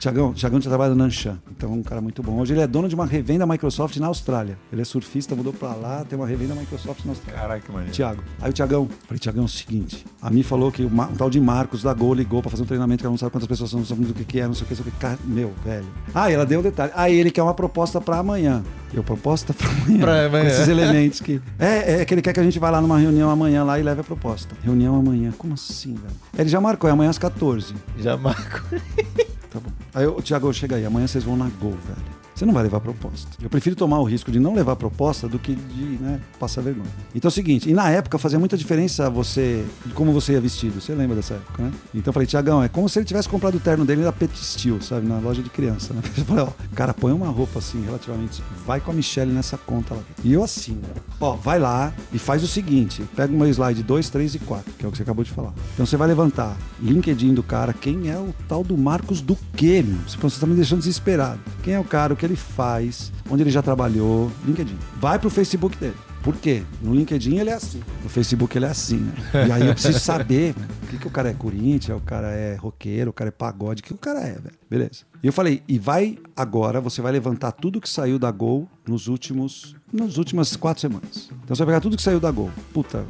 Tiagão, Tiagão tinha trabalhado na Anshan, então é um cara muito bom. Hoje ele é dono de uma revenda Microsoft na Austrália. Ele é surfista, mudou pra lá, tem uma revenda Microsoft na Austrália. Caraca, que maneiro. Tiago. Aí o Tiagão, falei, Tiagão, é o seguinte, a mim falou que o um tal de Marcos da Gol ligou pra fazer um treinamento que ela não sabe quantas pessoas são, não sabe do que, que é, não sei o que, não sei o que. Cara, meu, velho. Ah, e ela deu um detalhe. Aí ele quer uma proposta pra amanhã. Eu, proposta pra amanhã. Pra amanhã. Esses elementos que. É, é que ele quer que a gente vá lá numa reunião amanhã lá e leve a proposta. Reunião amanhã. Como assim, velho? Ele já marcou, é amanhã às 14. Já marco. Tá bom. Aí, o Thiago, chega aí, amanhã vocês vão na Gol, velho. Você não vai levar proposta. Eu prefiro tomar o risco de não levar proposta do que de né, passar vergonha. Então é o seguinte, e na época fazia muita diferença você, como você ia vestido. Você lembra dessa época, né? Então eu falei, Tiagão, é como se ele tivesse comprado o terno dele da Pet Steel, sabe? Na loja de criança, né? Eu falei, ó, cara, põe uma roupa assim, relativamente. Vai com a Michelle nessa conta lá. E eu assim? Ó, vai lá e faz o seguinte: pega o meu slide 2, 3 e 4, que é o que você acabou de falar. Então você vai levantar LinkedIn do cara, quem é o tal do Marcos do quê, meu? Você tá me deixando desesperado. Quem é o cara, o que ele faz, onde ele já trabalhou, LinkedIn. Vai pro Facebook dele. Por quê? No LinkedIn ele é assim. No Facebook ele é assim, né? E aí eu preciso saber né? o que, que o cara é Corinthians, o cara é roqueiro, o cara é pagode, o que o cara é, velho. Beleza. E eu falei, e vai agora, você vai levantar tudo que saiu da Gol nos últimos. Nas últimas quatro semanas. Então você vai pegar tudo que saiu da Gol. Puta.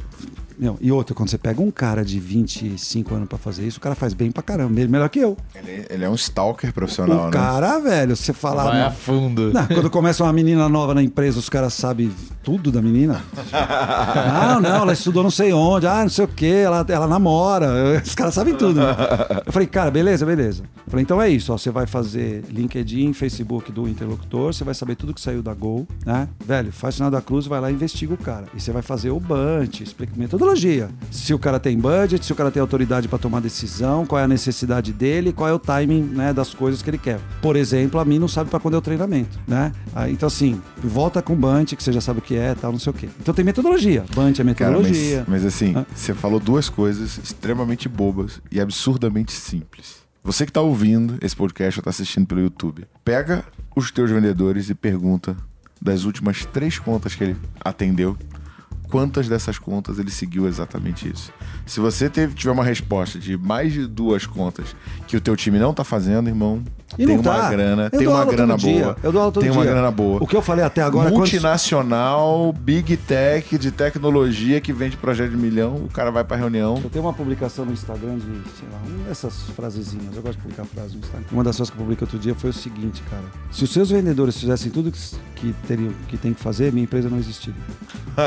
Meu, e outra, quando você pega um cara de 25 anos pra fazer isso, o cara faz bem pra caramba. Ele melhor que eu. Ele, ele é um stalker profissional, o né? cara, velho, você falar. Vai a fundo. não, quando começa uma menina nova na empresa, os caras sabem tudo da menina. não, não, ela estudou não sei onde, ah, não sei o que, ela, ela namora. Os caras sabem tudo. Eu falei, cara, beleza, beleza. Eu falei, então é isso, ó, você vai fazer LinkedIn, Facebook do interlocutor, você vai saber tudo que saiu da Gol, né? Velho, faz sinal da cruz, vai lá e investiga o cara. E você vai fazer o bunch, explica metodologia. Se o cara tem budget, se o cara tem autoridade para tomar decisão, qual é a necessidade dele, qual é o timing, né, das coisas que ele quer. Por exemplo, a mim não sabe para quando é o treinamento, né? Ah, Então assim, volta com bunch, que você já sabe o que é, tal, não sei o quê. Então tem metodologia. Bunch é Cara, mas, metodologia. mas assim, Ah. você falou duas coisas extremamente bobas e absurdamente simples. Você que tá ouvindo esse podcast ou tá assistindo pelo YouTube, pega os teus vendedores e pergunta das últimas três contas que ele atendeu, quantas dessas contas ele seguiu exatamente isso. Se você teve- tiver uma resposta de mais de duas contas que o teu time não tá fazendo, irmão, E tem uma tá. grana, Eu tem uma grana todo dia. boa. Eu dou aula todo tem uma dia. grana boa. O que eu falei até agora é quantos- Multinacional, Big Tech de tecnologia que vende projeto de milhão, o cara vai pra reunião. Eu tenho uma publicação no Instagram de, sei lá, uma dessas frasezinhas. Eu gosto de publicar frases no Instagram. Uma das coisas que eu publiquei outro dia foi o seguinte, cara. Se os seus vendedores fizessem tudo que, que, teriam, que tem que fazer, minha empresa não existiria.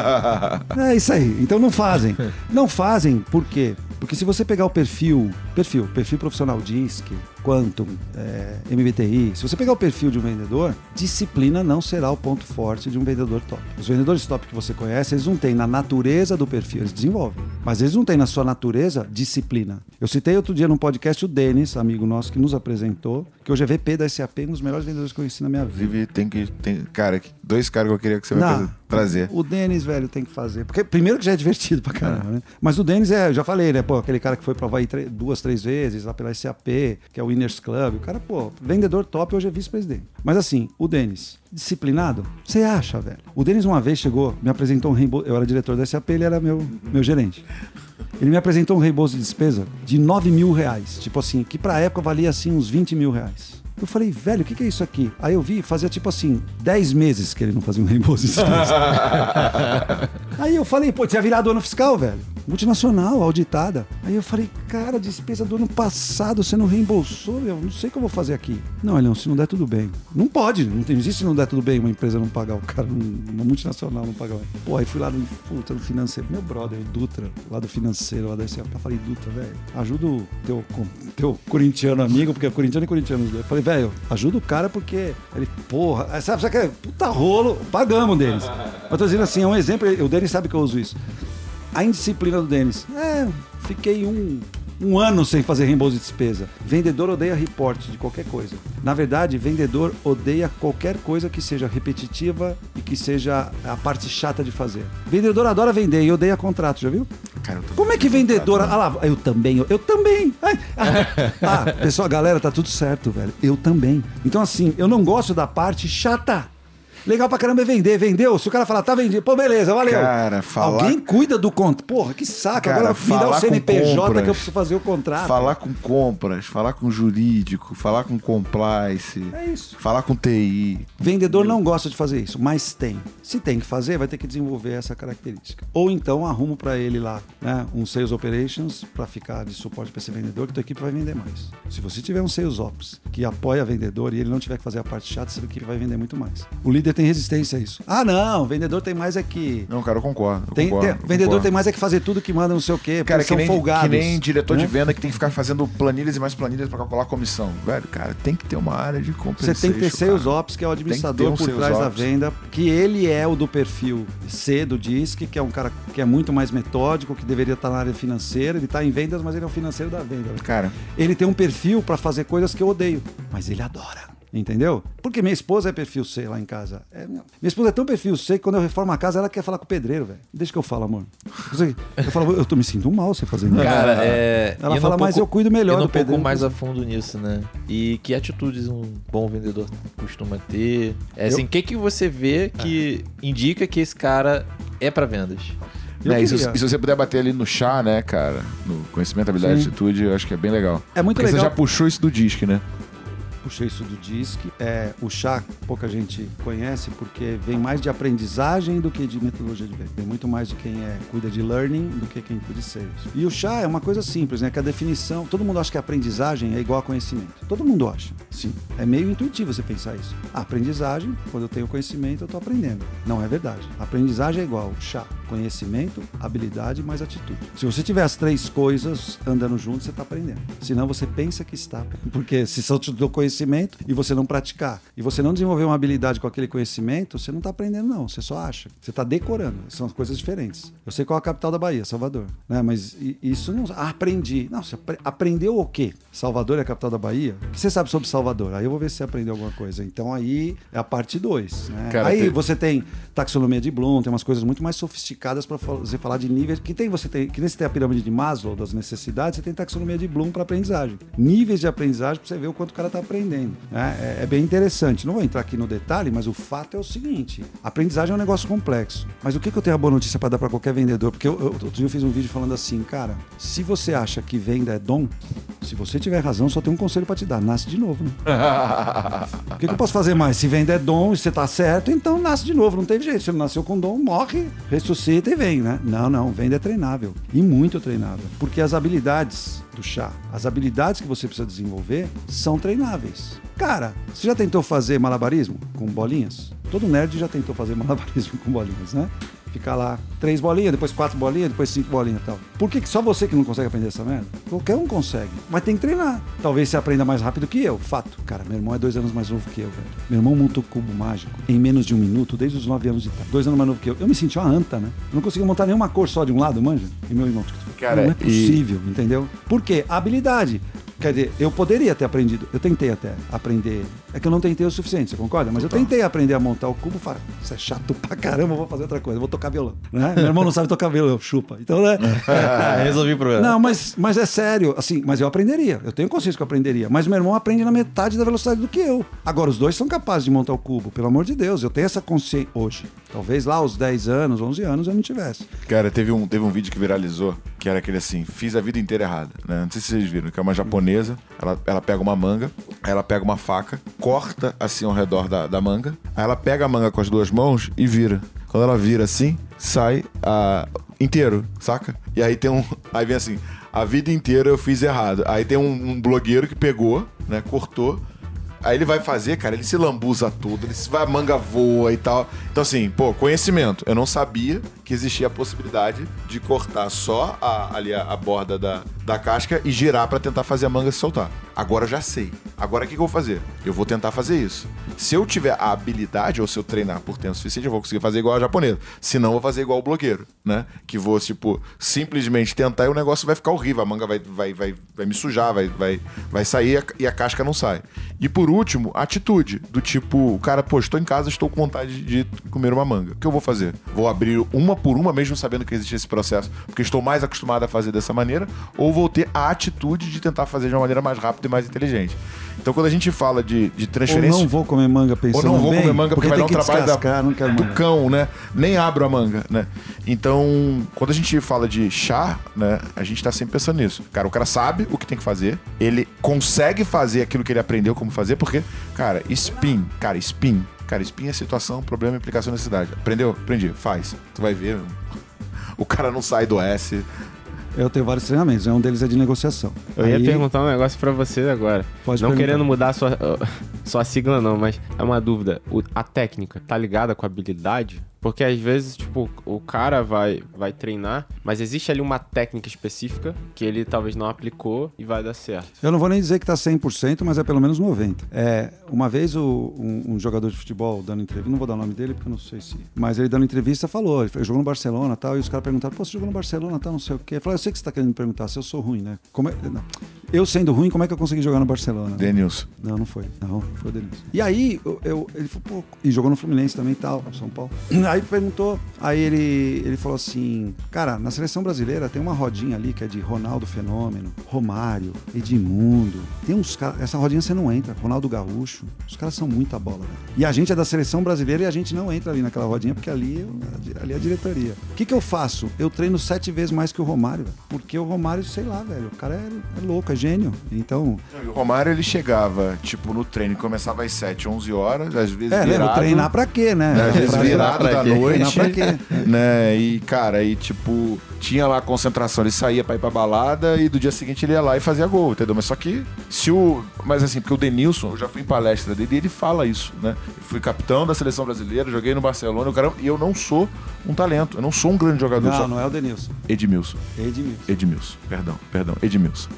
É isso aí. Então não fazem. Não fazem por quê? Porque se você pegar o perfil, perfil, perfil profissional DISC, Quantum, é, MBTI, se você pegar o perfil de um vendedor, disciplina não será o ponto forte de um vendedor top. Os vendedores top que você conhece, eles não têm na natureza do perfil, eles desenvolvem, mas eles não têm na sua natureza disciplina. Eu citei outro dia num podcast o Denis, amigo nosso, que nos apresentou, que hoje é VP da SAP, um dos melhores vendedores que eu conheci na minha vida. Inclusive, tem que. Tem, cara, dois caras que eu queria que você vai Não. O Denis, velho, tem que fazer. Porque primeiro que já é divertido pra caramba, né? Mas o Denis é, eu já falei, né? Pô, aquele cara que foi pra Havaí tre- duas, três vezes, lá pela SAP, que é o Winners Club. O cara, pô, vendedor top, hoje é vice-presidente. Mas assim, o Denis, disciplinado, você acha, velho? O Denis uma vez chegou, me apresentou um reembolso. Eu era diretor da SAP, ele era meu, meu gerente. Ele me apresentou um reembolso de despesa de 9 mil reais. Tipo assim, que pra época valia assim uns 20 mil reais. Eu falei, velho, o que, que é isso aqui? Aí eu vi, fazia tipo assim, 10 meses que ele não fazia um reembolso de despesa. Aí eu falei, pô, tinha virado ano fiscal, velho. Multinacional, auditada. Aí eu falei, cara, despesa do ano passado você não reembolsou, eu não sei o que eu vou fazer aqui. Não, Leão, se não der tudo bem. Não pode, não tem, existe se não der tudo bem uma empresa não pagar o cara, um- uma multinacional não pagar. Pô, aí fui lá no, puta, no financeiro, meu brother, Dutra, lá do financeiro, lá da SAP. Eu falei, Dutra, velho, ajuda o teu, teu corintiano amigo, porque é corintiano e corintiano. Eu falei, velho, ajuda o cara porque ele, porra, sabe, sabe que é puta rolo, pagamos deles. Eu tô dizendo assim, é um exemplo, o Denis sabe que eu uso isso. A indisciplina do Denis. É, fiquei um, um ano sem fazer reembolso de despesa. Vendedor odeia reporte de qualquer coisa. Na verdade, vendedor odeia qualquer coisa que seja repetitiva e que seja a parte chata de fazer. Vendedor adora vender e odeia contrato, já viu? Cara, Como é que vendedor. Ah lá, eu também, eu, eu também. Ai, ah, ah, pessoal, galera, tá tudo certo, velho. Eu também. Então, assim, eu não gosto da parte chata. Legal pra caramba é vender. Vendeu? Se o cara falar, tá vendido, pô, beleza, valeu. Cara, falar- Alguém cuida do contrato. Porra, que saco. Cara, Agora me dá o CNPJ compras, que eu preciso fazer o contrato. Falar com compras, falar com jurídico, falar com compliance, É isso. falar com TI. Vendedor não gosta de fazer isso, mas tem. Se tem que fazer, vai ter que desenvolver essa característica. Ou então arrumo para ele lá, né, um sales operations para ficar de suporte para esse vendedor que tua equipe vai vender mais. Se você tiver um sales ops que apoia vendedor e ele não tiver que fazer a parte chata, sua equipe vai vender muito mais. O líder tem resistência a isso. Ah, não, vendedor tem mais é que Não, cara, eu concordo. eu tem, concordo, tem- vendedor concordo. tem mais é que fazer tudo que manda não sei o quê, Cara, que são nem, folgados. que nem diretor né? de venda que tem que ficar fazendo planilhas e mais planilhas pra calcular comissão. Velho, cara, tem que ter uma área de Você compensation. tem que ter sales cara. ops, que é o administrador um por trás da ops. venda, que ele é o do perfil C do DISC, que é um cara que é muito mais metódico, que deveria estar na área financeira. Ele está em vendas, mas ele é o financeiro da venda. Cara, Ele tem um perfil para fazer coisas que eu odeio, mas ele adora. Entendeu? Porque minha esposa é perfil C lá em casa. É, minha esposa é tão perfil C que quando eu reformo a casa, ela quer falar com o pedreiro, velho. Deixa que eu falo, amor. Eu, eu falo, eu tô me sentindo mal você fazendo isso. Cara, é. Ela fala, um mas pouco- eu cuido melhor indo do um pouco pedreiro. mais a fundo nisso, né? E que atitudes um bom vendedor costuma ter? É assim, o que, que você vê que indica que esse cara é pra vendas? Eu né, e, se, e se você puder bater ali no chá, né, cara, no conhecimento, habilidade e Sim. atitude, eu acho que é bem legal. É muito Porque legal. você já puxou isso do disque, né? Puxei isso do DISC. É, o chá, pouca gente conhece, porque vem mais de aprendizagem do que de metodologia de venda. Vem muito mais de quem é, cuida de learning do que quem cuida de sales. E o chá é uma coisa simples, né? Que a definição. Todo mundo acha que aprendizagem é igual a conhecimento. Todo mundo acha. Sim. É meio intuitivo você pensar isso. A aprendizagem, quando eu tenho conhecimento, eu estou aprendendo. Não é verdade. A aprendizagem é igual chá, conhecimento, habilidade mais atitude. Se você tiver as três coisas andando junto, você está aprendendo. Senão você pensa que está. Porque se só te dou conhecimento e você não praticar, e você não desenvolver uma habilidade com aquele conhecimento, você não está aprendendo, não. Você só acha. Você está decorando. São coisas diferentes. Eu sei qual é a capital da Bahia, Salvador. Né? Mas isso não. Ah, aprendi. Não, você aprendeu o quê? Salvador é a capital da Bahia? O que você sabe sobre Salvador? Aí eu vou ver se você aprendeu alguma coisa. Então aí é a parte 2. Né? aí tem... você tem taxonomia de Bloom, tem umas coisas muito mais sofisticadas para você falar de níveis. Que tem você tem. Que nem você tem a pirâmide de Maslow das necessidades, você tem taxonomia de Bloom para aprendizagem. Níveis de aprendizagem para você ver o quanto o cara está aprendendo. Né? É, é, bem interessante. Não vou entrar aqui no detalhe, mas o fato é o seguinte: aprendizagem é um negócio complexo. Mas o que, que eu tenho a boa notícia para dar para qualquer vendedor? Porque eu, eu, outro dia eu fiz um vídeo falando assim, cara, se você acha que venda é dom, se você tiver razão, só tem um conselho para te dar: nasce de novo. Né? o que, que, eu posso fazer mais? Se venda é dom e você tá certo, então nasce de novo. Não teve jeito. Você não nasceu com dom, morre, ressuscita e vem, né? Não, não. Venda é treinável. E muito treinável. Porque as habilidades do chá, as habilidades que você precisa desenvolver são treináveis. Cara, você já tentou fazer malabarismo com bolinhas? Todo nerd já tentou fazer malabarismo com bolinhas, né? Ficar lá três bolinhas, depois quatro bolinhas, depois cinco bolinhas e tal. Por que só você que não consegue aprender essa merda? Qualquer um consegue, mas tem que treinar. Talvez você aprenda mais rápido que eu, fato. Cara, meu irmão é dois anos mais novo que eu, velho. Meu irmão montou cubo mágico em menos de um minuto, desde os nove anos de idade. Dois anos mais novo que eu. Eu me senti uma anta, né? Eu não conseguia montar nenhuma cor só de um lado, manja? E meu irmão, Cara, não é possível, e... entendeu? Por quê? A habilidade. Quer dizer, eu poderia ter aprendido, eu tentei até aprender. É que eu não tentei o suficiente, você concorda? Mas eu tentei aprender a montar o cubo. Falei, isso é chato pra caramba, vou fazer outra coisa, vou tocar violão. Né? Meu irmão não sabe tocar violão, chupa. Então, né? Resolvi o problema. Não, mas, mas é sério, assim, mas eu aprenderia. Eu tenho consciência que eu aprenderia. Mas meu irmão aprende na metade da velocidade do que eu. Agora, os dois são capazes de montar o cubo, pelo amor de Deus. Eu tenho essa consciência hoje. Talvez lá aos 10 anos, 11 anos eu não tivesse. Cara, teve um, teve um vídeo que viralizou, que era aquele assim, fiz a vida inteira errada. Né? Não sei se vocês viram, que é uma japonesa, ela ela pega uma manga, ela pega uma faca, corta assim ao redor da, da manga, aí ela pega a manga com as duas mãos e vira. Quando ela vira assim, sai a, inteiro, saca? E aí tem um. Aí vem assim, a vida inteira eu fiz errado. Aí tem um, um blogueiro que pegou, né? Cortou. Aí ele vai fazer, cara, ele se lambuza tudo, ele se vai, a manga voa e tal. Então, assim, pô, conhecimento. Eu não sabia que existia a possibilidade de cortar só a, ali a, a borda da, da casca e girar para tentar fazer a manga se soltar. Agora eu já sei. Agora o que, que eu vou fazer? Eu vou tentar fazer isso. Se eu tiver a habilidade, ou se eu treinar por tempo suficiente, eu vou conseguir fazer igual a japonesa. Se não, eu vou fazer igual o blogueiro, né? Que vou, tipo, simplesmente tentar e o negócio vai ficar horrível. A manga vai, vai, vai, vai me sujar, vai, vai, vai sair e a casca não sai. E por último, atitude. Do tipo, o cara, pô, estou em casa, estou com vontade de comer uma manga. O que eu vou fazer? Vou abrir uma por uma, mesmo sabendo que existe esse processo, porque estou mais acostumado a fazer dessa maneira, ou vou ter a atitude de tentar fazer de uma maneira mais rápida e mais inteligente. Então, quando a gente fala de, de transferência. Ou não vou comer manga pensando Ou não vou bem, comer manga porque, porque vai dar um trabalho da, do cão, né? Nem abro a manga, né? Então, quando a gente fala de chá, né? A gente tá sempre pensando nisso. Cara, o cara sabe o que tem que fazer, ele consegue fazer aquilo que ele aprendeu como fazer, porque, cara, spin, cara, spin. Cara, spin é situação, problema, implicação, necessidade. Aprendeu? Aprendi. Faz. Tu vai ver. O cara não sai do S. Eu tenho vários treinamentos, né? um deles é de negociação. Eu Aí... ia perguntar um negócio para você agora. Pode não perguntar. querendo mudar a sua, sua sigla, não, mas é uma dúvida. O, a técnica tá ligada com a habilidade? Porque às vezes, tipo, o cara vai, vai treinar, mas existe ali uma técnica específica que ele talvez não aplicou e vai dar certo. Eu não vou nem dizer que tá 100%, mas é pelo menos 90%. É, uma vez o, um, um, jogador de futebol dando entrevista, não vou dar o nome dele porque eu não sei se... Mas ele dando entrevista falou, ele jogou no Barcelona e tal, e os caras perguntaram, pô, você jogou no Barcelona tal, não sei o quê. Ele falou, eu sei que você tá querendo me perguntar se eu sou ruim, né? Como é... Não. Eu sendo ruim, como é que eu consegui jogar no Barcelona? Denilson. Não, não foi. Não, foi o Denilson. E aí, eu, eu, ele falou, pô, e jogou no Fluminense também e tal, São Paulo. Aí perguntou, Aí ele, ele falou assim: Cara, na seleção brasileira tem uma rodinha ali que é de Ronaldo Fenômeno, Romário, Edmundo. Tem uns caras. Essa rodinha você não entra, Ronaldo Gaúcho. Os caras são muita bola, velho. E a gente é da seleção brasileira e a gente não entra ali naquela rodinha porque ali, ali é a diretoria. O que, que eu faço? Eu treino sete vezes mais que o Romário, velho. Porque o Romário, sei lá, velho. O cara é, é louco, é gênio. Então. O Romário ele chegava, tipo, no treino, começava às 7, 11 horas, às vezes. É, virado, treinar pra quê, né? Às vezes virado da noite. Treinar pra quê? Né? E, cara, aí, tipo, tinha lá a concentração, ele saía pra ir pra balada e do dia seguinte ele ia lá e fazia gol, entendeu? Mas só que se o. Mas assim, porque o Denilson, eu já fui em palestra dele e ele fala isso, né? Eu fui capitão da seleção brasileira, joguei no Barcelona, cara, e eu não sou um talento, eu não sou um grande jogador. Não, só... não é o Denilson. Edmilson. Edmilson. Edmilson, perdão, perdão, Edmilson.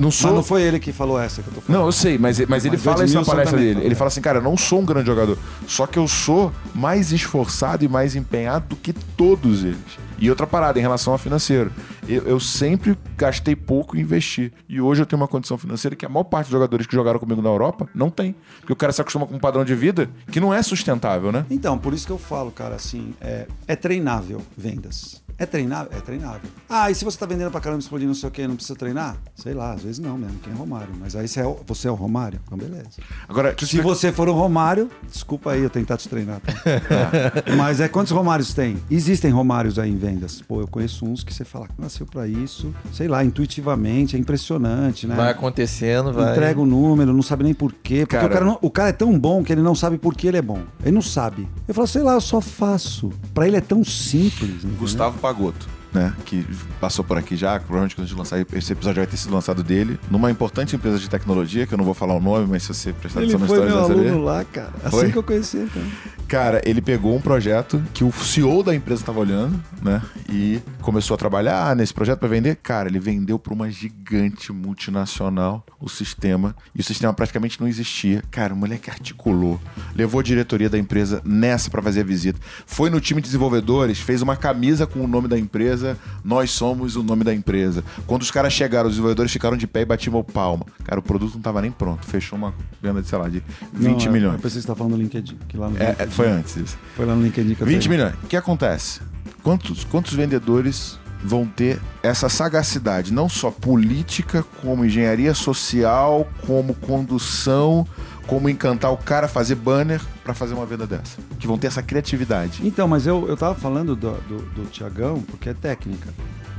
Não sou. Mas não foi ele que falou essa que eu tô falando. Não, eu sei, mas, mas ele Mas o fala isso na palestra dele. Ele fala assim, cara, eu não sou um grande jogador. Só que eu sou mais esforçado e mais empenhado do que todos eles. E outra parada em relação ao financeiro. Eu, eu sempre gastei pouco e investi. E hoje eu tenho uma condição financeira que a maior parte dos jogadores que jogaram comigo na Europa não tem. Porque o cara se acostuma com um padrão de vida que não é sustentável, né? Então, por isso que eu falo, cara, assim, é, é treinável vendas. É treinável? É treinável. Ah, e se você tá vendendo pra caramba, explodindo não sei o que, não precisa treinar? Sei lá, às vezes não mesmo, quem é Romário. Mas aí você é, o- você é o Romário? Então beleza. Agora, Se explicar- você for o Romário, desculpa aí eu tentar te treinar. Tá? Mas é quantos Romários tem? Existem Romários aí em vendas. Pô, eu conheço uns que você fala que nasceu pra isso, sei lá, intuitivamente, é impressionante, né? Vai acontecendo, vai. Entrega o número, não sabe nem por quê. Porque Cara- o, cara não- o cara é tão bom que ele não sabe por que ele é bom. Ele não sabe. Eu falo, sei lá, eu só faço. Pra ele é tão simples. entendeu? Gustavo Pagotto, né? Que passou por aqui já, provavelmente quando a gente lançar esse episódio vai ter sido lançado dele, numa importante empresa de tecnologia, que eu não vou falar o nome, mas se você prestar Ele atenção na foi história, meu você vai saber. aluno lá, cara. Assim Foi? que eu conheci ele também. Cara, ele pegou um projeto que o CEO da empresa estava olhando, né? E começou a trabalhar nesse projeto para vender. Cara, ele vendeu para uma gigante multinacional o sistema. E o sistema praticamente não existia. Cara, o moleque articulou. Levou a diretoria da empresa nessa para fazer a visita. Foi no time de desenvolvedores, fez uma camisa com o nome da empresa. Nós somos o nome da empresa. Quando os caras chegaram, os desenvolvedores ficaram de pé e batiam palma. Cara, o produto não estava nem pronto. Fechou uma venda de, sei lá, de 20 Não, é, Eu milhões. pensei que você tá falando do LinkedIn. Que lá no É, é, LinkedIn- foi antes isso. Foi lá no LinkedIn que eu 20 tenho. milhões. O que acontece? Quantos, quantos vendedores vão ter essa sagacidade, não só política, como engenharia social, como condução, como encantar o cara a fazer banner para fazer uma venda dessa? Que vão ter essa criatividade. Então, mas eu, eu tava falando do, do, do Tiagão, porque é técnica.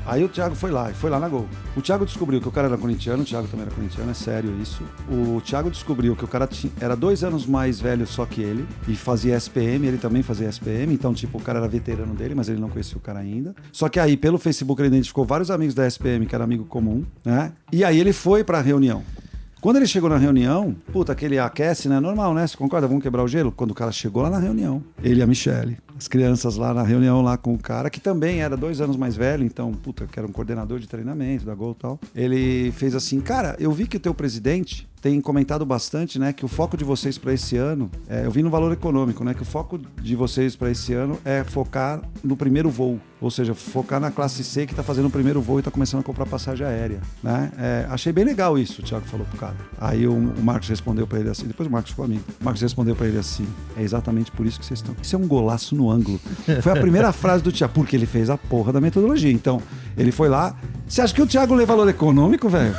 Aí o Thiago foi lá, e foi lá na Gol. O Thiago descobriu que o cara era corintiano, o Thiago também era corintiano, é sério isso. O Thiago descobriu que o cara tinha, era dois anos mais velho só que ele, e fazia SPM, ele também fazia SPM, então, tipo, o cara era veterano dele, mas ele não conhecia o cara ainda. Só que aí, pelo Facebook, ele identificou vários amigos da SPM, que era amigo comum, né? E aí ele foi pra reunião. Quando ele chegou na reunião, puta, aquele aquece, né? Normal, né? Você concorda? Vamos quebrar o gelo? Quando o cara chegou lá na reunião, ele e a Michelle, as crianças lá na reunião lá com o cara, que também era dois anos mais velho, então, puta, que era um coordenador de treinamento da Gol e tal. Ele fez assim, cara, eu vi que o teu presidente tem comentado bastante, né, que o foco de vocês para esse ano, é, eu vi no valor econômico, né, que o foco de vocês para esse ano é focar no primeiro voo, ou seja, focar na classe C que tá fazendo o primeiro voo e tá começando a comprar passagem aérea, né? É, achei bem legal isso, o Thiago falou pro cara. Aí o, o Marcos respondeu para ele assim, depois o Marcos ficou amigo. O Marcos respondeu para ele assim: "É exatamente por isso que vocês estão. Isso é um golaço no ângulo". Foi a primeira frase do Thiago, porque ele fez a porra da metodologia. Então, ele foi lá, você acha que o Thiago lê valor econômico, velho?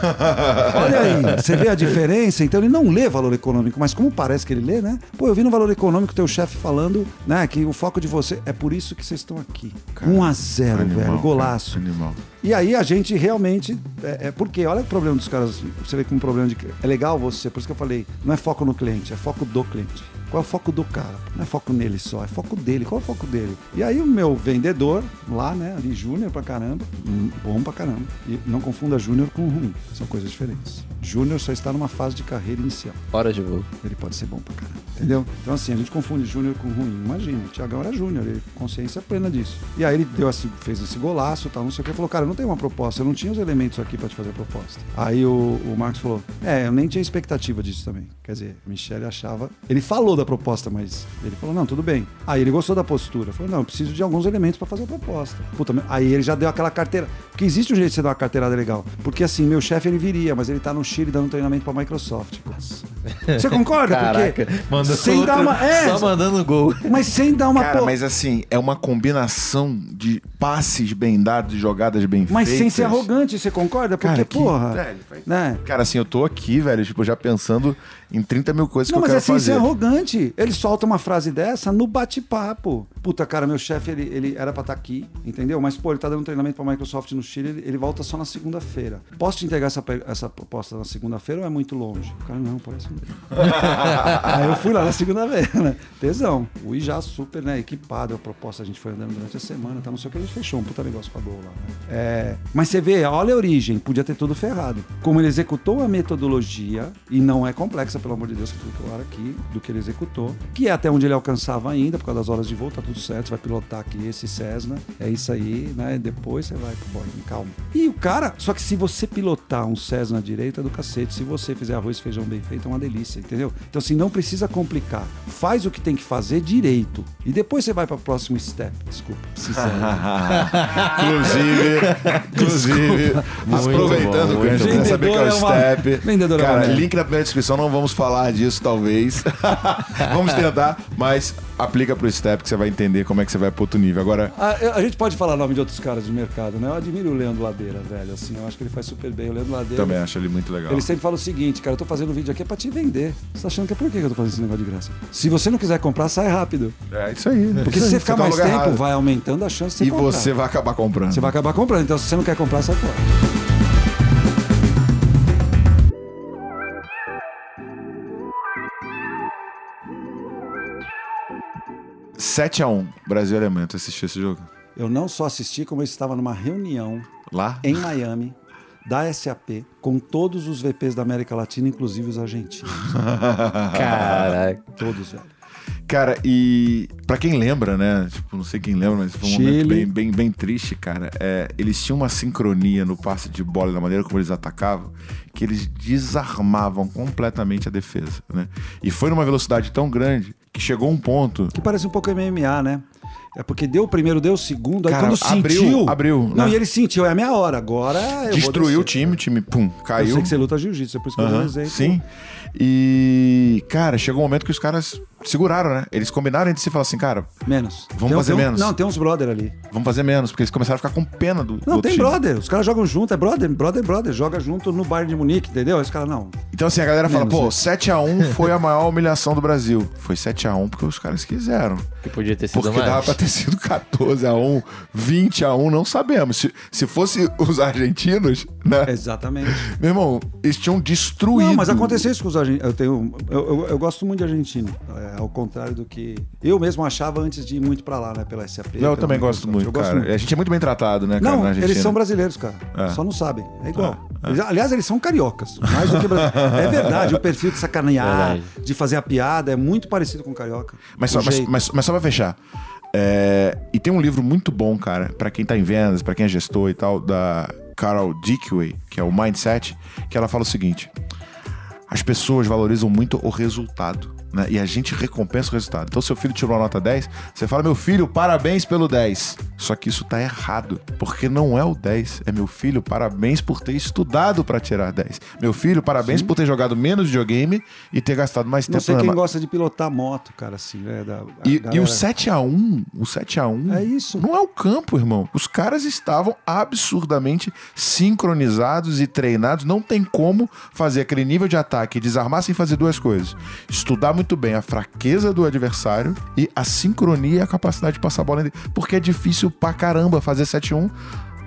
Olha aí, você vê a diferença? Então ele não lê valor econômico, mas como parece que ele lê, né? Pô, eu vi no valor econômico teu chefe falando, né, que o foco de você é por isso que vocês estão aqui. 1 a 0, Animal, velho, golaço. cara, Animal. E aí a gente realmente. É, é porque, olha o problema dos caras. Você vê que um problema de. É legal você, por isso que eu falei, não é foco no cliente, é foco do cliente. Qual é o foco do cara? Não é foco nele só, é foco dele. Qual é o foco dele? E aí o meu vendedor, lá, né, ali, júnior pra caramba, hum, bom pra caramba. E não confunda júnior com ruim, são coisas diferentes. Júnior só está numa fase de carreira inicial. Hora de voo. Ele pode ser bom pra caramba. Entendeu? Então, assim, a gente confunde júnior com ruim. Imagina, o Thiagão era júnior, ele consciência plena disso. E aí ele deu esse, fez esse golaço tal, não sei o que. Falou, cara, eu não tenho uma proposta, eu não tinha os elementos aqui pra te fazer a proposta. Aí o, o Marcos falou, é, eu nem tinha expectativa disso também. Quer dizer, Michele achava. Ele falou da proposta, mas ele falou, não, tudo bem. Aí ele gostou da postura. Falou, não, eu preciso de alguns elementos pra fazer a proposta. Puta, aí ele já deu aquela carteira. Porque existe um jeito de você dar uma carteirada legal. Porque assim, meu chefe ele viria, mas ele tá no Chile dando treinamento pra Microsoft. Nossa. Você concorda? Caraca, Porque mandou sem outro, dar uma. É, Só mandando gol. mas sem dar uma. Cara, po- mas assim, é uma combinação de passes bem dados, jogadas bem mas feitas. sem ser arrogante, você concorda? Porque, Cara, que- porra. velho, né? Cara, assim, eu tô aqui, velho, tipo, já pensando em 30 mil coisas Não, que mas eu é quero sem fazer. ser arrogante. Ele solta uma frase dessa no bate-papo. Puta, cara, meu chefe, ele, ele era pra estar aqui, entendeu? Mas, pô, ele tá dando treinamento pra Microsoft no Chile, ele, ele volta só na segunda-feira. Posso te entregar essa, essa proposta na segunda-feira ou é muito longe? O cara, não, parece Aí eu fui lá na segunda-feira, né? Tesão. O já super, né, equipado, a proposta, a gente foi andando durante a semana, tá, não sei o que, a gente fechou um puta negócio com a boa lá, né? É, mas você vê, olha a origem, podia ter tudo ferrado. Como ele executou a metodologia, e não é complexa, pelo amor de Deus, que tudo claro aqui, do que ele executou, que é até onde ele alcançava ainda, por causa das horas de voo, tá tudo certo, você vai pilotar aqui esse Cessna, é isso aí, né? Depois você vai pro Boeing, calma. E o cara, só que se você pilotar um Cessna direito é do cacete, se você fizer arroz e feijão bem feito é uma delícia, entendeu? Então assim, não precisa complicar. Faz o que tem que fazer direito. E depois você vai para o próximo step. Desculpa, inclusive, inclusive, aproveitando que a gente quer saber que é o é step. Vendedor é cara, link na primeira descrição, não vamos falar disso, talvez. vamos tentar, mas aplica pro step que você vai entender como é que você vai pro outro nível. Agora. A, a gente pode falar o nome de outros caras do mercado, né? Eu admiro o Leandro Ladeira, velho. Assim, eu acho que ele faz super bem. O Leandro Ladeira. Também acho ele muito legal. Ele sempre fala o seguinte, cara, eu tô fazendo vídeo aqui é pra te vender. Você tá achando que é por que eu tô fazendo esse negócio de graça? Se você não quiser comprar, sai rápido. É isso aí. Né? Porque isso se você ficar mais tempo, errado. vai aumentando a chance de você E comprar. você vai acabar comprando. Você vai acabar comprando. Então, se você não quer comprar, sai fora. 7x1, Brasil e Alemanha. Tu assistiu esse jogo? Eu não só assisti, como eu estava numa reunião lá em Miami da SAP com todos os VPs da América Latina, inclusive os argentinos. Caraca. Todos, velho. Cara, e para quem lembra, né? Tipo, não sei quem lembra, mas foi um Chile. momento bem, bem, bem triste, cara. É, eles tinham uma sincronia no passe de bola e na maneira como eles atacavam, que eles desarmavam completamente a defesa, né? E foi numa velocidade tão grande que chegou um ponto. Que parece um pouco MMA, né? É porque deu o primeiro, deu o segundo, Cara, aí quando abriu, sentiu. Abriu. Não, né? e ele sentiu, é a minha hora. Agora. Destruiu o time, o time, pum, caiu. Eu sei que você luta jiu-jitsu, é por isso que eu exemplo. Sim. E, cara, chegou um momento que os caras seguraram, né? Eles combinaram entre si e falaram assim, cara. Menos. Vamos tem, fazer tem menos. não, tem uns brother ali. Vamos fazer menos, porque eles começaram a ficar com pena do. Não, do tem time. brother. Os caras jogam junto, é brother, brother, brother. Joga junto no Bayern de Munique, entendeu? Esse cara não. Então, assim, a galera menos, fala, pô, 7x1 foi a maior humilhação do Brasil. Foi 7x1 porque os caras quiseram. Que podia ter sido porque mais. dava pra ter sido 14x1, 20x1, não sabemos. Se, se fosse os argentinos, né? Exatamente. Meu irmão, eles tinham destruído. Não, mas aconteceu isso com os argentinos. Eu, tenho, eu, eu, eu gosto muito de argentino. É, ao contrário do que eu mesmo achava antes de ir muito pra lá, né? Pela SAP. Não, eu também gosto muito, eu cara. Gosto muito. A gente é muito bem tratado, né, cara, Não, eles são brasileiros, cara. É. Só não sabem. É igual. É. Eles, aliás, eles são cariocas. Mais do que brasileiros. é verdade, o perfil de sacanear, verdade. de fazer a piada, é muito parecido com carioca. Mas, só, mas, mas, mas só pra fechar. É, e tem um livro muito bom, cara, para quem tá em vendas, para quem é gestor e tal, da Carol Dickway, que é o Mindset, que ela fala o seguinte: as pessoas valorizam muito o resultado né? E a gente recompensa o resultado. Então, seu filho tirou a nota 10, você fala, meu filho, parabéns pelo 10. Só que isso tá errado, porque não é o 10. É meu filho, parabéns por ter estudado para tirar 10. Meu filho, parabéns Sim. por ter jogado menos videogame e ter gastado mais não tempo. Não sei quem gosta de pilotar moto, cara, assim, né? Da, e, galera... e, o 7x1, o 7x1 é isso. não é o campo, irmão. Os caras estavam absurdamente sincronizados e treinados. Não tem como fazer aquele nível de ataque e desarmar sem fazer duas coisas. Estudar muito muito bem a fraqueza do adversário e a sincronia e a capacidade de passar a bola. Porque é difícil pra caramba fazer 7-1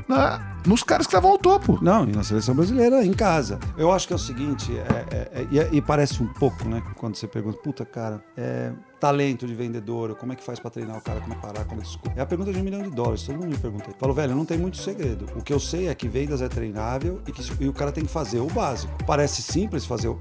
na, nos caras que estavam ao topo. Não, e na seleção brasileira, em casa. Eu acho que é o seguinte, é, é, é, e, parece um pouco, né? Quando você pergunta, puta, cara, é, talento de vendedor, como é que faz para treinar o cara, como é parar, como é que É a pergunta de um milhão de dólares, todo mundo me pergunta. Falo, velho, não tem muito segredo. O que eu sei é que vendas é treinável e que e o cara tem que fazer o básico. Parece simples fazer o.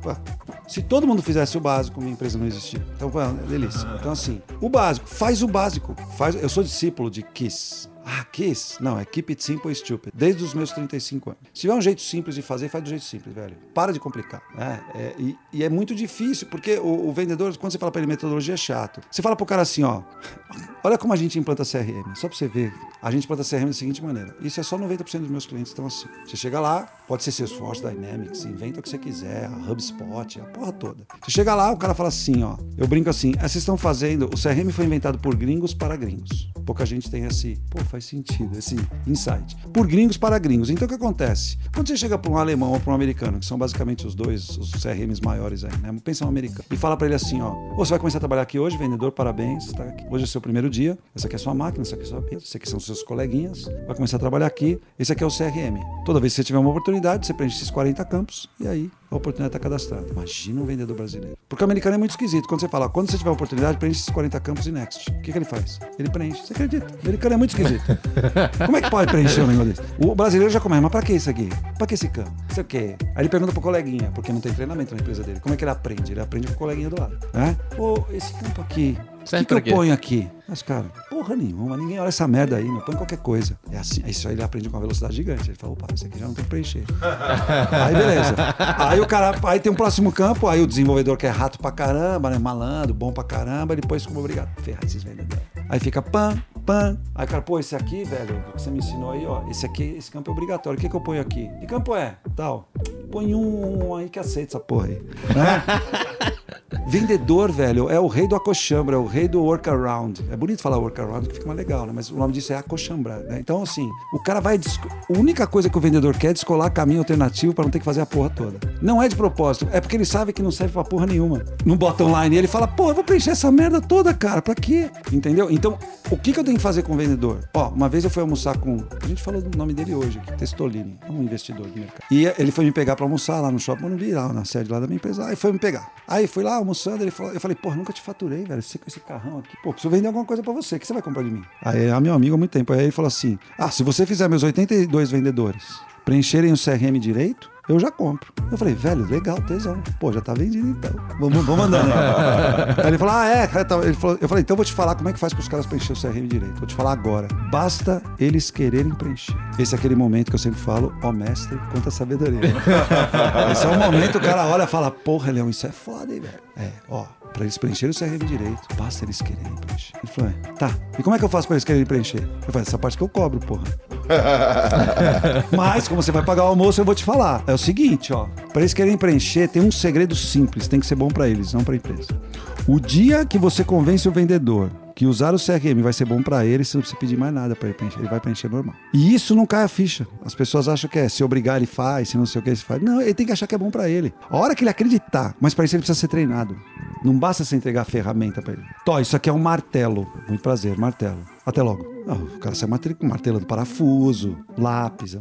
Se todo mundo fizesse o básico, minha empresa não existia. Então, é delícia. Então, assim, o básico, faz o básico. Faz, eu sou discípulo de Kiss. Ah, Kiss? Não, é Keep It Simple e Stupid. Desde os meus 35 anos. Se tiver um jeito simples de fazer, faz do jeito simples, velho. Para de complicar. Né? É, e, e, é muito difícil, porque o, o vendedor, quando você fala para ele metodologia, é chato. Você fala pro cara assim, ó, olha como a gente implanta CRM, só pra você ver A gente planta CRM da seguinte maneira. Isso é só 90% dos meus clientes estão assim. Você chega lá, pode ser Salesforce, Dynamics, inventa o que você quiser, a HubSpot, a porra toda. Você chega lá, o cara fala assim, ó. Eu brinco assim, ah, vocês estão fazendo. O CRM foi inventado por gringos para gringos. Pouca gente tem esse. Pô, faz sentido, esse insight. Por gringos para gringos. Então o que acontece? Quando você chega para um alemão ou para um americano, que são basicamente os dois, os CRMs maiores aí, né? Pensa um americano. E fala para ele assim, ó. Você vai começar a trabalhar aqui hoje, vendedor, parabéns. Tá aqui. Hoje é seu primeiro dia. Essa aqui é sua máquina, essa aqui é sua mesa, esse aqui são seus coleguinhas. Vai começar a trabalhar aqui. Esse aqui é o CRM. Toda vez que você tiver uma oportunidade, você preenche esses 40 campos e aí a oportunidade está cadastrada. Imagina um vendedor brasileiro. Porque o americano é muito esquisito. Quando você fala, quando você tiver oportunidade, preenche esses 40 campos e next. O que, que ele faz? Ele preenche. Você acredita? O americano é muito esquisito. Como é que pode preencher um negócio desse? O brasileiro já começa, mas pra que isso aqui? Pra que esse campo? Isso o quê? Aí ele pergunta pro coleguinha, porque não tem treinamento na empresa dele. Como é que ele aprende? Ele aprende com o coleguinha do lado. Né? Pô, esse campo aqui, o que, que eu ponho aqui? Mas, cara, porra nenhuma, ninguém olha essa merda aí, não põe qualquer coisa. É assim, isso aí ele aprende com uma velocidade gigante. Ele fala, opa, isso aqui já não tem que preencher. aí beleza. Aí o cara, aí tem um próximo campo, aí o desenvolvedor que é rato pra caramba, né? Malandro, bom pra caramba, isso como obrigado. Ferrar esses vendedores. Aí fica pam, pam. Aí o cara, pô, esse aqui, velho, que você me ensinou aí, ó, esse aqui, esse campo é obrigatório. O que, que eu ponho aqui? Que campo é? Tal. Põe um aí que aceita essa porra aí. Né? Vendedor, velho, é o rei do acochambra, é o rei do workaround. É bonito falar workaround, que fica mais legal, né? Mas o nome disso é acochambrar, né? Então, assim, o cara vai. A única coisa que o vendedor quer é descolar caminho alternativo para não ter que fazer a porra toda. Não é de propósito, é porque ele sabe que não serve pra porra nenhuma. No bottom line, ele fala, pô, eu vou preencher essa merda toda, cara, pra quê? Entendeu? Então, o que, que eu tenho que fazer com o vendedor? Ó, uma vez eu fui almoçar com. A gente falou do nome dele hoje aqui, Testolini, um investidor do mercado. E ele foi me pegar pra almoçar lá no shopping Morumbi, lá na sede lá da minha empresa. Aí foi me pegar. Aí lá almoçando, ele falou, eu falei, pô, nunca te faturei, velho. Você com esse carrão aqui. Pô, preciso vender alguma coisa pra você. O que você vai comprar de mim? Aí é meu amigo há muito tempo. Aí ele falou assim: Ah, se você fizer meus 82 vendedores preencherem o CRM direito, eu já compro. Eu falei, velho, legal, tesão. Pô, já tá vendido então. Vamos, vamos andando. Aí ele falou, ah, é. Ele falou, eu falei, então eu vou te falar como é que faz para os caras preencher o CRM direito. Vou te falar agora. Basta eles quererem preencher. Esse é aquele momento que eu sempre falo, ó mestre, quanta sabedoria. Esse é o momento que o cara olha e fala, porra, Leão, isso é foda, hein, velho. É, ó, para eles preencherem o CRM direito, basta eles quererem preencher. Ele falou, é, tá. E como é que eu faço para eles quererem preencher? Eu falei, essa parte que eu cobro, porra. Mas, como você vai pagar o almoço, eu vou te falar. É o seguinte, ó. Para eles quererem preencher, tem um segredo simples, tem que ser bom para eles, não para a empresa. O dia que você convence o vendedor que usar o CRM vai ser bom para ele, você não precisa pedir mais nada para ele preencher, ele vai preencher normal. E isso não cai a ficha. As pessoas acham que é se obrigar ele faz, se não sei o que ele faz. Não, ele tem que achar que é bom para ele. A hora que ele acreditar, mas para isso ele precisa ser treinado. Não basta você entregar a ferramenta para ele. Tó, isso aqui é um martelo. Muito prazer, martelo. Até logo. Não, o cara sai martelando parafuso, lápis, é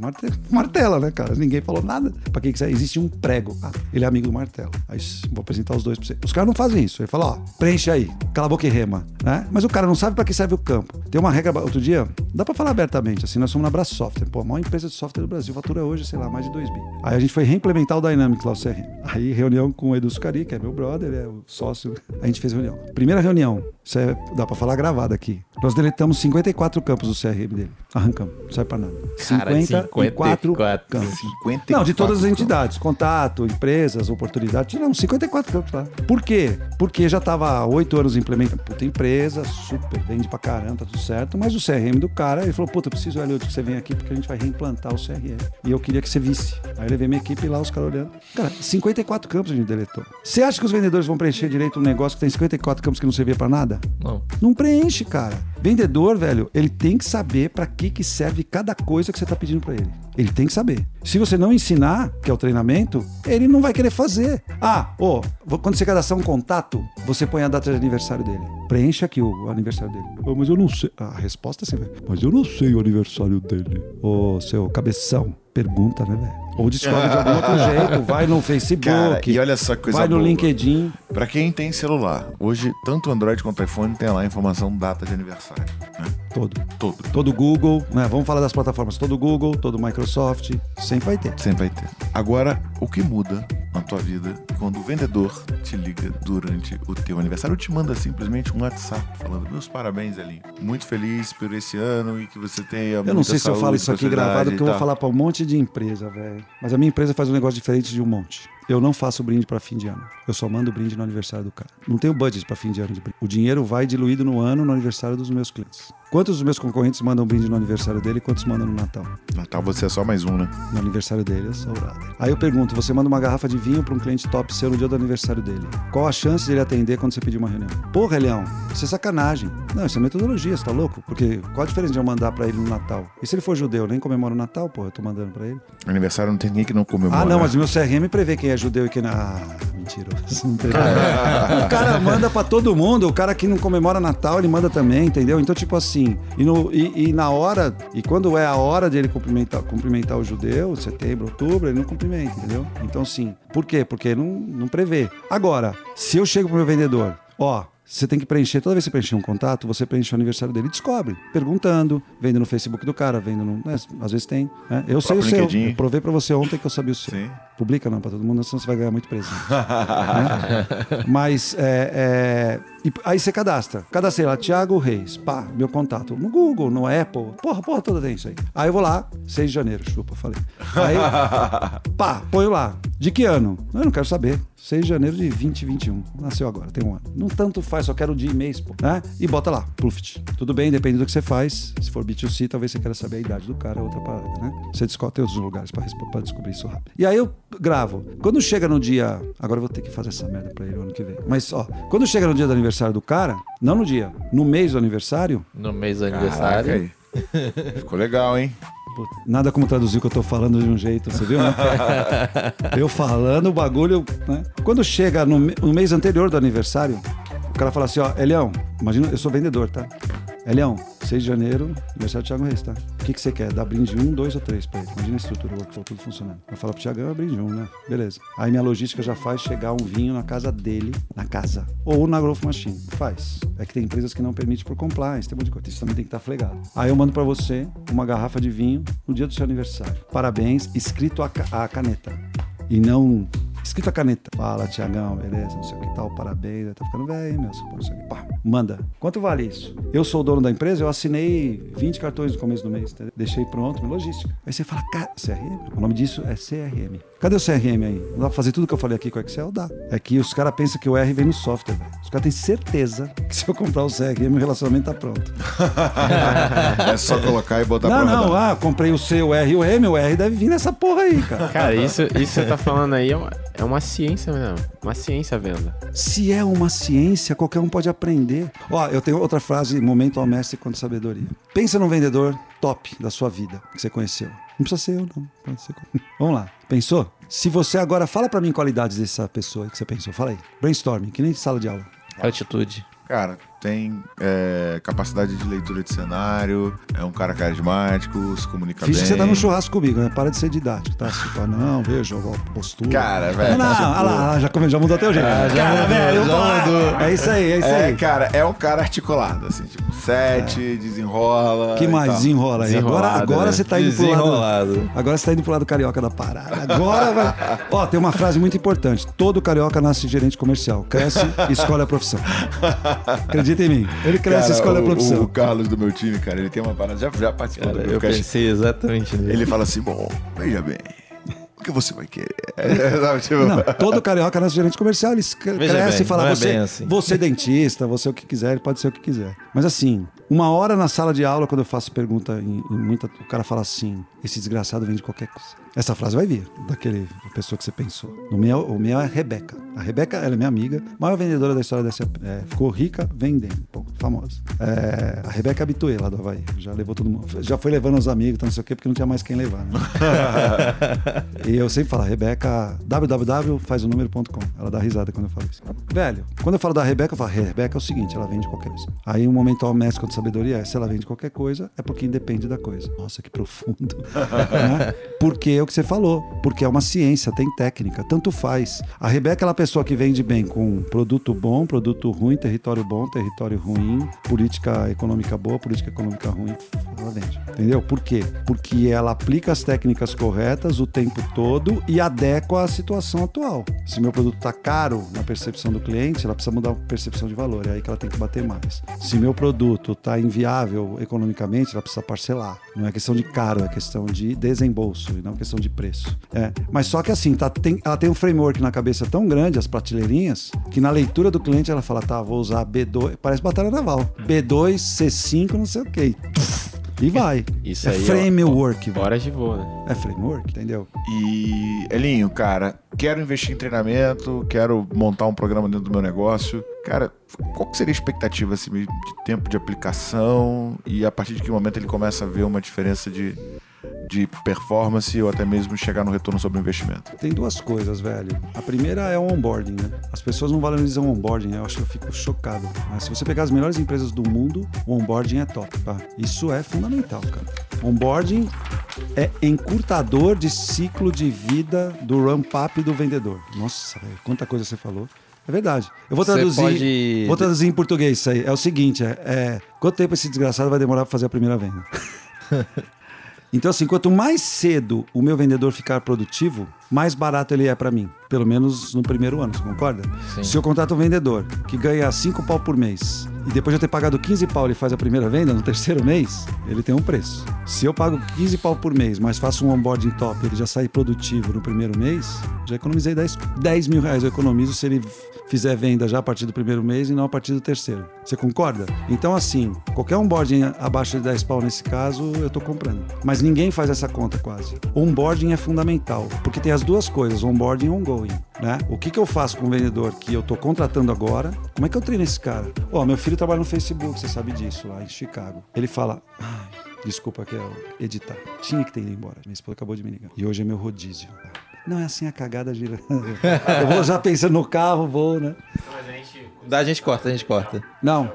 martela, né, cara? Ninguém falou nada. Pra que que Existe um prego. Ah, ele é amigo do martelo. Aí vou apresentar os dois pra você. Os caras não fazem isso. Ele fala, ó, preenche aí, cala a boca e rema, né? Mas o cara não sabe para que serve o campo. Tem uma regra, outro dia, dá para falar abertamente, assim, nós somos na Braço Software, pô, a maior empresa de software do Brasil, fatura hoje, sei lá, mais de 2 bi. Aí a gente foi reimplementar o Dynamics lá, o CRM. Aí reunião com o Edu Sucari, que é meu brother, é o sócio, a gente fez reunião. Primeira reunião, isso é, dá para falar gravado aqui. Nós deletamos 54 campos do CRM dele. Arrancamos, não sai para nada. Cara, 54, 54 campos. 54 não, de todas as entidades, contato, empresas, oportunidades, tiramos 54 campos lá. Por quê? Porque já estava há 8 anos implementando. Puta empresa, super, vende pra caramba, tá tudo certo. Mas o CRM do cara, ele falou, puta, eu preciso, Eliud, que você venha aqui porque a gente vai reimplantar o CRM. E eu queria que você visse. Aí eu levei minha equipe lá, os caras olhando. Cara, 54 campos a gente deletou. Você acha que os vendedores vão preencher direito um negócio que tem 54 campos que não servia para nada? Não. Não preenche, cara. Vendedor, velho, ele tem que saber para que, que serve cada coisa que você tá pedindo para ele. Ele tem que saber. Se você não ensinar, que é o treinamento, ele não vai querer fazer. Ah, ó, oh, quando você cadastrar um contato, você põe a data de aniversário dele. Preencha aqui o aniversário dele. Oh, mas eu não sei. A resposta é sempre. Mas eu não sei o aniversário dele. Ô, oh, seu cabeção. Pergunta, né, velho? Ou descobre de algum outro jeito, vai no Facebook, Cara, e olha só coisa vai no boa. LinkedIn. Para quem tem celular, hoje tanto Android quanto iPhone tem lá a informação data de aniversário. Né? Todo. Todo. Todo Google, né? Vamos falar das plataformas. Todo Google, todo Microsoft, sempre vai ter. Sempre vai ter. Agora, o que muda na tua vida quando o vendedor te liga durante o teu aniversário ou te manda simplesmente um WhatsApp falando meus parabéns, Elinho. Muito feliz por esse ano e que você tenha Eu não sei se eu falo isso aqui gravado, porque eu vou falar para um monte de empresa, velho. Mas a minha empresa faz um negócio diferente de um monte. Eu não faço brinde para fim de ano. Eu só mando brinde no aniversário do cara. Não tenho budget para fim de ano de brinde. O dinheiro vai diluído no ano no aniversário dos meus clientes. Quantos dos meus concorrentes mandam brinde no aniversário dele e quantos mandam no Natal? Natal você é só mais um, né? No aniversário dele, eu sou o brother. Aí eu pergunto: você manda uma garrafa de vinho para um cliente top seu no dia do aniversário dele. Qual a chance de ele atender quando você pedir uma reunião? Porra, Leão, isso é sacanagem. Não, isso é metodologia, você tá louco? Porque qual a diferença de eu mandar para ele no Natal? E se ele for judeu, nem comemora o Natal, pô, eu tô mandando para ele. Aniversário não tem ninguém que não comemora. Ah, não, mas o meu CRM prevê quem é judeu e quem não. Ah, mentiroso. O cara manda para todo mundo, o cara que não comemora Natal, ele manda também, entendeu? Então, tipo assim, e, no, e, e na hora, e quando é a hora dele cumprimentar, cumprimentar o judeu, setembro, outubro, ele não cumprimenta, entendeu? Então, sim. Por quê? Porque não, não prevê. Agora, se eu chego pro meu vendedor, ó, você tem que preencher, toda vez que você preencher um contato, você preenche o aniversário dele e descobre. Perguntando, vendo no Facebook do cara, vendo no. Né, às vezes tem. Né? Eu sei o seu. LinkedIn. Eu provei pra você ontem que eu sabia o seu. Sim. Publica não pra todo mundo, senão você vai ganhar muito presente. né? Mas é, é aí você cadastra. Cadastrei lá, Thiago Reis. Pá, meu contato. No Google, no Apple. Porra, porra toda tem isso aí. Aí eu vou lá, 6 de janeiro, chupa, falei. Aí, pá, ponho lá. De que ano? Eu não quero saber. 6 de janeiro de 2021. Nasceu agora, tem um ano. Não tanto faz, só quero dia e mês, pô. Né? E bota lá, Pluft. Tudo bem, depende do que você faz. Se for B2C, talvez você queira saber a idade do cara, é outra parada, né? Você descobre, tem outros lugares pra, pra descobrir isso rápido. E aí eu gravo. Quando chega no dia. Agora eu vou ter que fazer essa merda pra ele ano que vem. Mas, ó, quando chega no dia do aniversário do cara, não no dia, no mês do aniversário. No mês do aniversário. Ficou legal, hein? Nada como traduzir o que eu tô falando de um jeito, você viu, né? eu falando o bagulho, né? Quando chega no, no mês anterior do aniversário, o cara fala assim, ó, Elião, imagina, eu sou vendedor, tá? Elião, 6 de janeiro, aniversário do Thiago Reis, tá? O que, que você quer? Dar brinde um, dois ou três pra ele? Imagina a estrutura, o tudo funcionando. Eu falo pro Thiagão, é brinde um, né? Beleza. Aí minha logística já faz chegar um vinho na casa dele, na casa. Ou na Growth Machine. Faz. É que tem empresas que não permitem por compliance, tem um monte de coisa. Isso também tem que estar tá flegado. Aí eu mando pra você uma garrafa de vinho no dia do seu aniversário. Parabéns, escrito a, a caneta. E não escrito a caneta. Fala, Tiagão, beleza, não sei o que tal, parabéns, tá ficando velho, meu, não sei o que. Pá, manda. Quanto vale isso? Eu sou o dono da empresa, eu assinei 20 cartões no começo do mês, entendeu? deixei pronto, logística. Aí você fala, cara, CRM? O nome disso é CRM. Cadê o CRM aí? Não dá pra fazer tudo que eu falei aqui com o Excel? Dá. É que os caras pensam que o R vem no software, velho. Os caras têm certeza que se eu comprar o CRM, o relacionamento tá pronto. é só colocar e botar não, pra Não, não, ah, comprei o C, o R e o M, o R deve vir nessa porra aí, cara. Cara, isso, isso que você tá falando aí é uma, é uma ciência mesmo. Uma ciência a venda. Se é uma ciência, qualquer um pode aprender. Ó, eu tenho outra frase, momento ao mestre quanto sabedoria. Pensa num vendedor top da sua vida que você conheceu. Não precisa ser eu, não. Pode ser... Vamos lá. Pensou? Se você agora fala para mim qualidades dessa pessoa que você pensou, fala aí. Brainstorming, que nem sala de aula. Atitude. Cara, tem é, capacidade de leitura de cenário, é um cara carismático, se comunica Fiz bem. que você tá no churrasco comigo, né? Para de ser didático, tá? Assim, fala, não, veja a postura. Cara, velho. Não, não, olha lá, já, já mudou até o jeito. Ah, cara, velho, É isso aí, é isso é, aí. cara, é um cara articulado, assim, tipo, sete, é. desenrola. que mais desenrola aí? Agora, agora né? você tá indo pro lado. Agora você tá indo pro lado carioca da parada. Agora vai. Ó, tem uma frase muito importante. Todo carioca nasce gerente comercial. Cresce e escolhe a profissão. Acredita em mim. Ele cresce cara, e escolhe a profissão. O, o, Carlos do meu time, cara, ele tem uma parada. Já, já participou cara, do Eu pensei exatamente nisso. Ele fala assim: bom, veja bem. O que você vai querer? tipo... Não, todo carioca nasce gerente comercial, ele cresce e fala: você, é assim. você é dentista, você é o que quiser, ele pode ser o que quiser. Mas assim, uma hora na sala de aula, quando eu faço pergunta em, em muita, o cara fala assim: esse desgraçado vende qualquer coisa. Essa frase vai vir daquele pessoa que você pensou. O meu, o meu é a Rebeca. A Rebeca, ela é minha amiga, maior vendedora da história dessa. É, ficou rica vendendo, pô, famosa. É, a Rebeca Habituê lá do Havaí. Já levou todo mundo. Já foi levando os amigos, tá, não sei o quê, porque não tinha mais quem levar, né? e eu sempre falo, Rebeca, www.fazonúmero.com. Ela dá risada quando eu falo isso. Velho, quando eu falo da Rebeca, eu falo, Rebeca é o seguinte, ela vende qualquer coisa. Aí um momento ao mestre quando sabedoria é, se ela vende qualquer coisa, é porque independe da coisa. Nossa, que profundo. Né? Porque o que você falou, porque é uma ciência, tem técnica, tanto faz. A Rebeca é a pessoa que vende bem com produto bom, produto ruim, território bom, território ruim, política econômica boa, política econômica ruim, ela vende. Entendeu? Por quê? Porque ela aplica as técnicas corretas o tempo todo e adequa à situação atual. Se meu produto está caro na percepção do cliente, ela precisa mudar a percepção de valor, é aí que ela tem que bater mais. Se meu produto está inviável economicamente, ela precisa parcelar. Não é questão de caro, é questão de desembolso, e não questão questão de preço. É. Mas só que assim, tá, tem, ela tem um framework na cabeça tão grande, as prateleirinhas, que na leitura do cliente ela fala, tá, vou usar B2, parece batalha naval. B2, C5, não sei o quê. E vai. Isso é aí, framework. Horas de voo, né? É framework, entendeu? E, Elinho, cara, quero investir em treinamento, quero montar um programa dentro do meu negócio. Cara, qual que seria a expectativa assim, de tempo de aplicação e a partir de que momento ele começa a ver uma diferença de, de performance ou até mesmo chegar no retorno sobre o investimento? Tem duas coisas, velho. A primeira é o onboarding, né? As pessoas não valorizam o onboarding, né? eu acho que eu fico chocado. Mas se você pegar as melhores empresas do mundo, o onboarding é top, tá? Isso é fundamental, cara. Onboarding é encurtador de ciclo de vida do ramp-up do vendedor. Nossa, velho, quanta coisa você falou. É verdade. Eu vou traduzir. pode- Vou traduzir em português isso aí. É o seguinte: é, é, quanto tempo esse desgraçado vai demorar para fazer a primeira venda? Então, assim, quanto mais cedo o meu vendedor ficar produtivo, mais barato ele é para mim. Pelo menos no primeiro ano, você concorda? Sim. Se eu contrato um vendedor que ganha 5 pau por mês e depois de eu ter pagado 15 pau ele faz a primeira venda no terceiro mês, ele tem um preço. Se eu pago 15 pau por mês, mas faço um onboarding top ele já sai produtivo no primeiro mês, já economizei 10, 10 mil reais. Eu economizo se ele fizer venda já a partir do primeiro mês e não a partir do terceiro. Você concorda? Então, assim, qualquer onboarding abaixo de 10 pau nesse caso, eu tô comprando. Mas ninguém faz essa conta quase. Onboarding é fundamental, porque tem as duas coisas, onboarding e ongoing. Né? O que, que eu faço com o vendedor que eu tô contratando agora? Como é que eu treino esse cara? Ó, meu filho trabalha no Facebook, você sabe disso, lá em Chicago. Ele fala. "Ai, Desculpa que é o editar. Tinha que ter ido embora. Minha esposa acabou de me ligar. E hoje é meu rodízio. Não é assim a cagada gira. Eu vou já pensando no carro, vou, né? Dá, a gente corta, a gente corta. Não.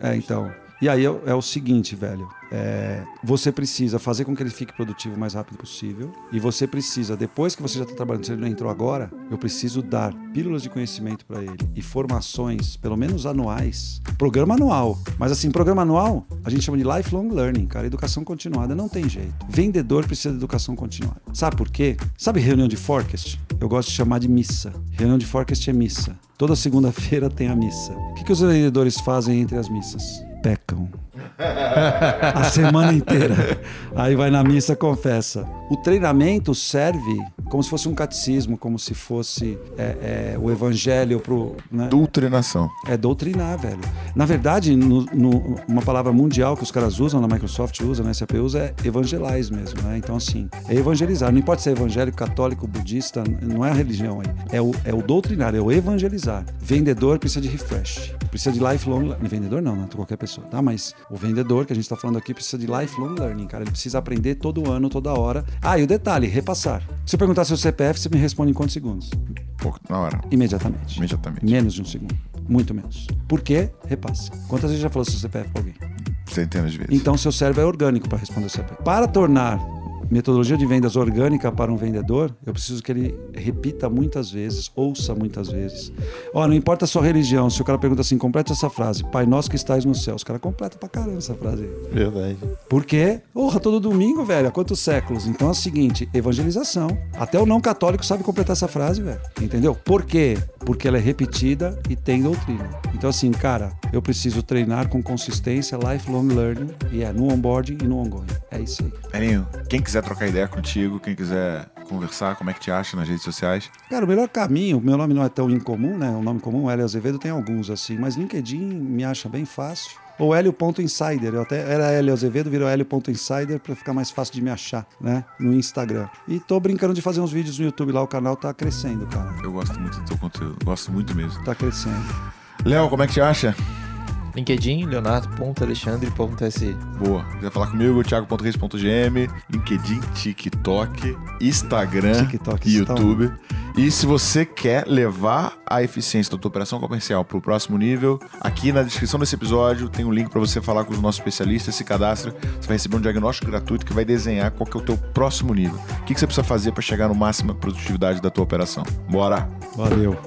É, então. E aí é, é o seguinte, velho. É, você precisa fazer com que ele fique produtivo o mais rápido possível. E você precisa, depois que você já está trabalhando, se ele não entrou agora, eu preciso dar pílulas de conhecimento para ele e formações, pelo menos anuais. Programa anual. Mas assim, programa anual, a gente chama de lifelong learning, cara. Educação continuada não tem jeito. Vendedor precisa de educação continuada. Sabe por quê? Sabe reunião de forecast? Eu gosto de chamar de missa. Reunião de forecast é missa. Toda segunda-feira tem a missa. O que, que os vendedores fazem entre as missas? Pecam. a semana inteira. Aí vai na missa, confessa. O treinamento serve como se fosse um catecismo, como se fosse é, é, o evangelho pro. Né? Doutrinação. É doutrinar, velho. Na verdade, no- no- uma palavra mundial que os caras usam, na Microsoft usa, na SAP usa, é evangelize mesmo, né? Então, assim, é evangelizar. Não importa se é evangélico, católico, budista, não é a religião aí. É o, é o doutrinar, é o evangelizar. Vendedor precisa de refresh. Precisa de lifelong... Vendedor não, né? Qualquer pessoa, tá? Mas o vendedor que a gente tá falando aqui precisa de lifelong learning, cara. Ele precisa aprender todo ano, toda hora. Ah, e o detalhe, repassar. Se eu perguntar seu CPF, você me responde em quantos segundos? Pô, na hora. Imediatamente. Imediatamente. Menos de um segundo. Muito menos. Por quê? Repasse. Quantas vezes já falou seu CPF pra alguém? Centenas de vezes. Então, seu cérebro é orgânico para responder o CPF. Para tornar metodologia de vendas orgânica para um vendedor, eu preciso que ele repita muitas vezes, ouça muitas vezes. Ó, não importa a sua religião, se o cara pergunta assim, completa essa frase, Pai nosso que estás no céu. Os caras completam pra caramba essa frase aí. Verdade. Por quê? Porra, todo domingo, velho. Há quantos séculos? Então é o seguinte: evangelização. Até o não católico sabe completar essa frase, velho. Entendeu? Por quê? Porque ela é repetida e tem doutrina. Então, assim, cara, eu preciso treinar com consistência, lifelong learning, e é no onboarding e no ongoing. É isso aí. Elinho, quem quiser trocar ideia contigo, quem quiser conversar, como é que te acha nas redes sociais? Cara, o melhor caminho, meu nome não é tão incomum, né? O nome comum, Hélio Azevedo, tem alguns assim, mas LinkedIn me acha bem fácil. Ou Hélio.insider. Eu até era Hélio Azevedo, virou Hélio.insider pra ficar mais fácil de me achar, né? No Instagram. E tô brincando de fazer uns vídeos no YouTube lá, o canal tá crescendo, cara. Eu gosto muito do teu conteúdo, gosto muito mesmo. Tá crescendo. Léo, como é que te acha? LinkedIn, leonardo.alexandre.se. Boa. Quiser falar comigo, thiago.reis.gm, LinkedIn, TikTok, Instagram TikTok, YouTube. E se você quer levar a eficiência da tua operação comercial para o próximo nível, aqui na descrição desse episódio tem um link para você falar com os nossos especialistas, se cadastra, você vai receber um diagnóstico gratuito que vai desenhar qual que é o teu próximo nível. O que, que você precisa fazer para chegar no máxima produtividade da tua operação. Bora! Valeu.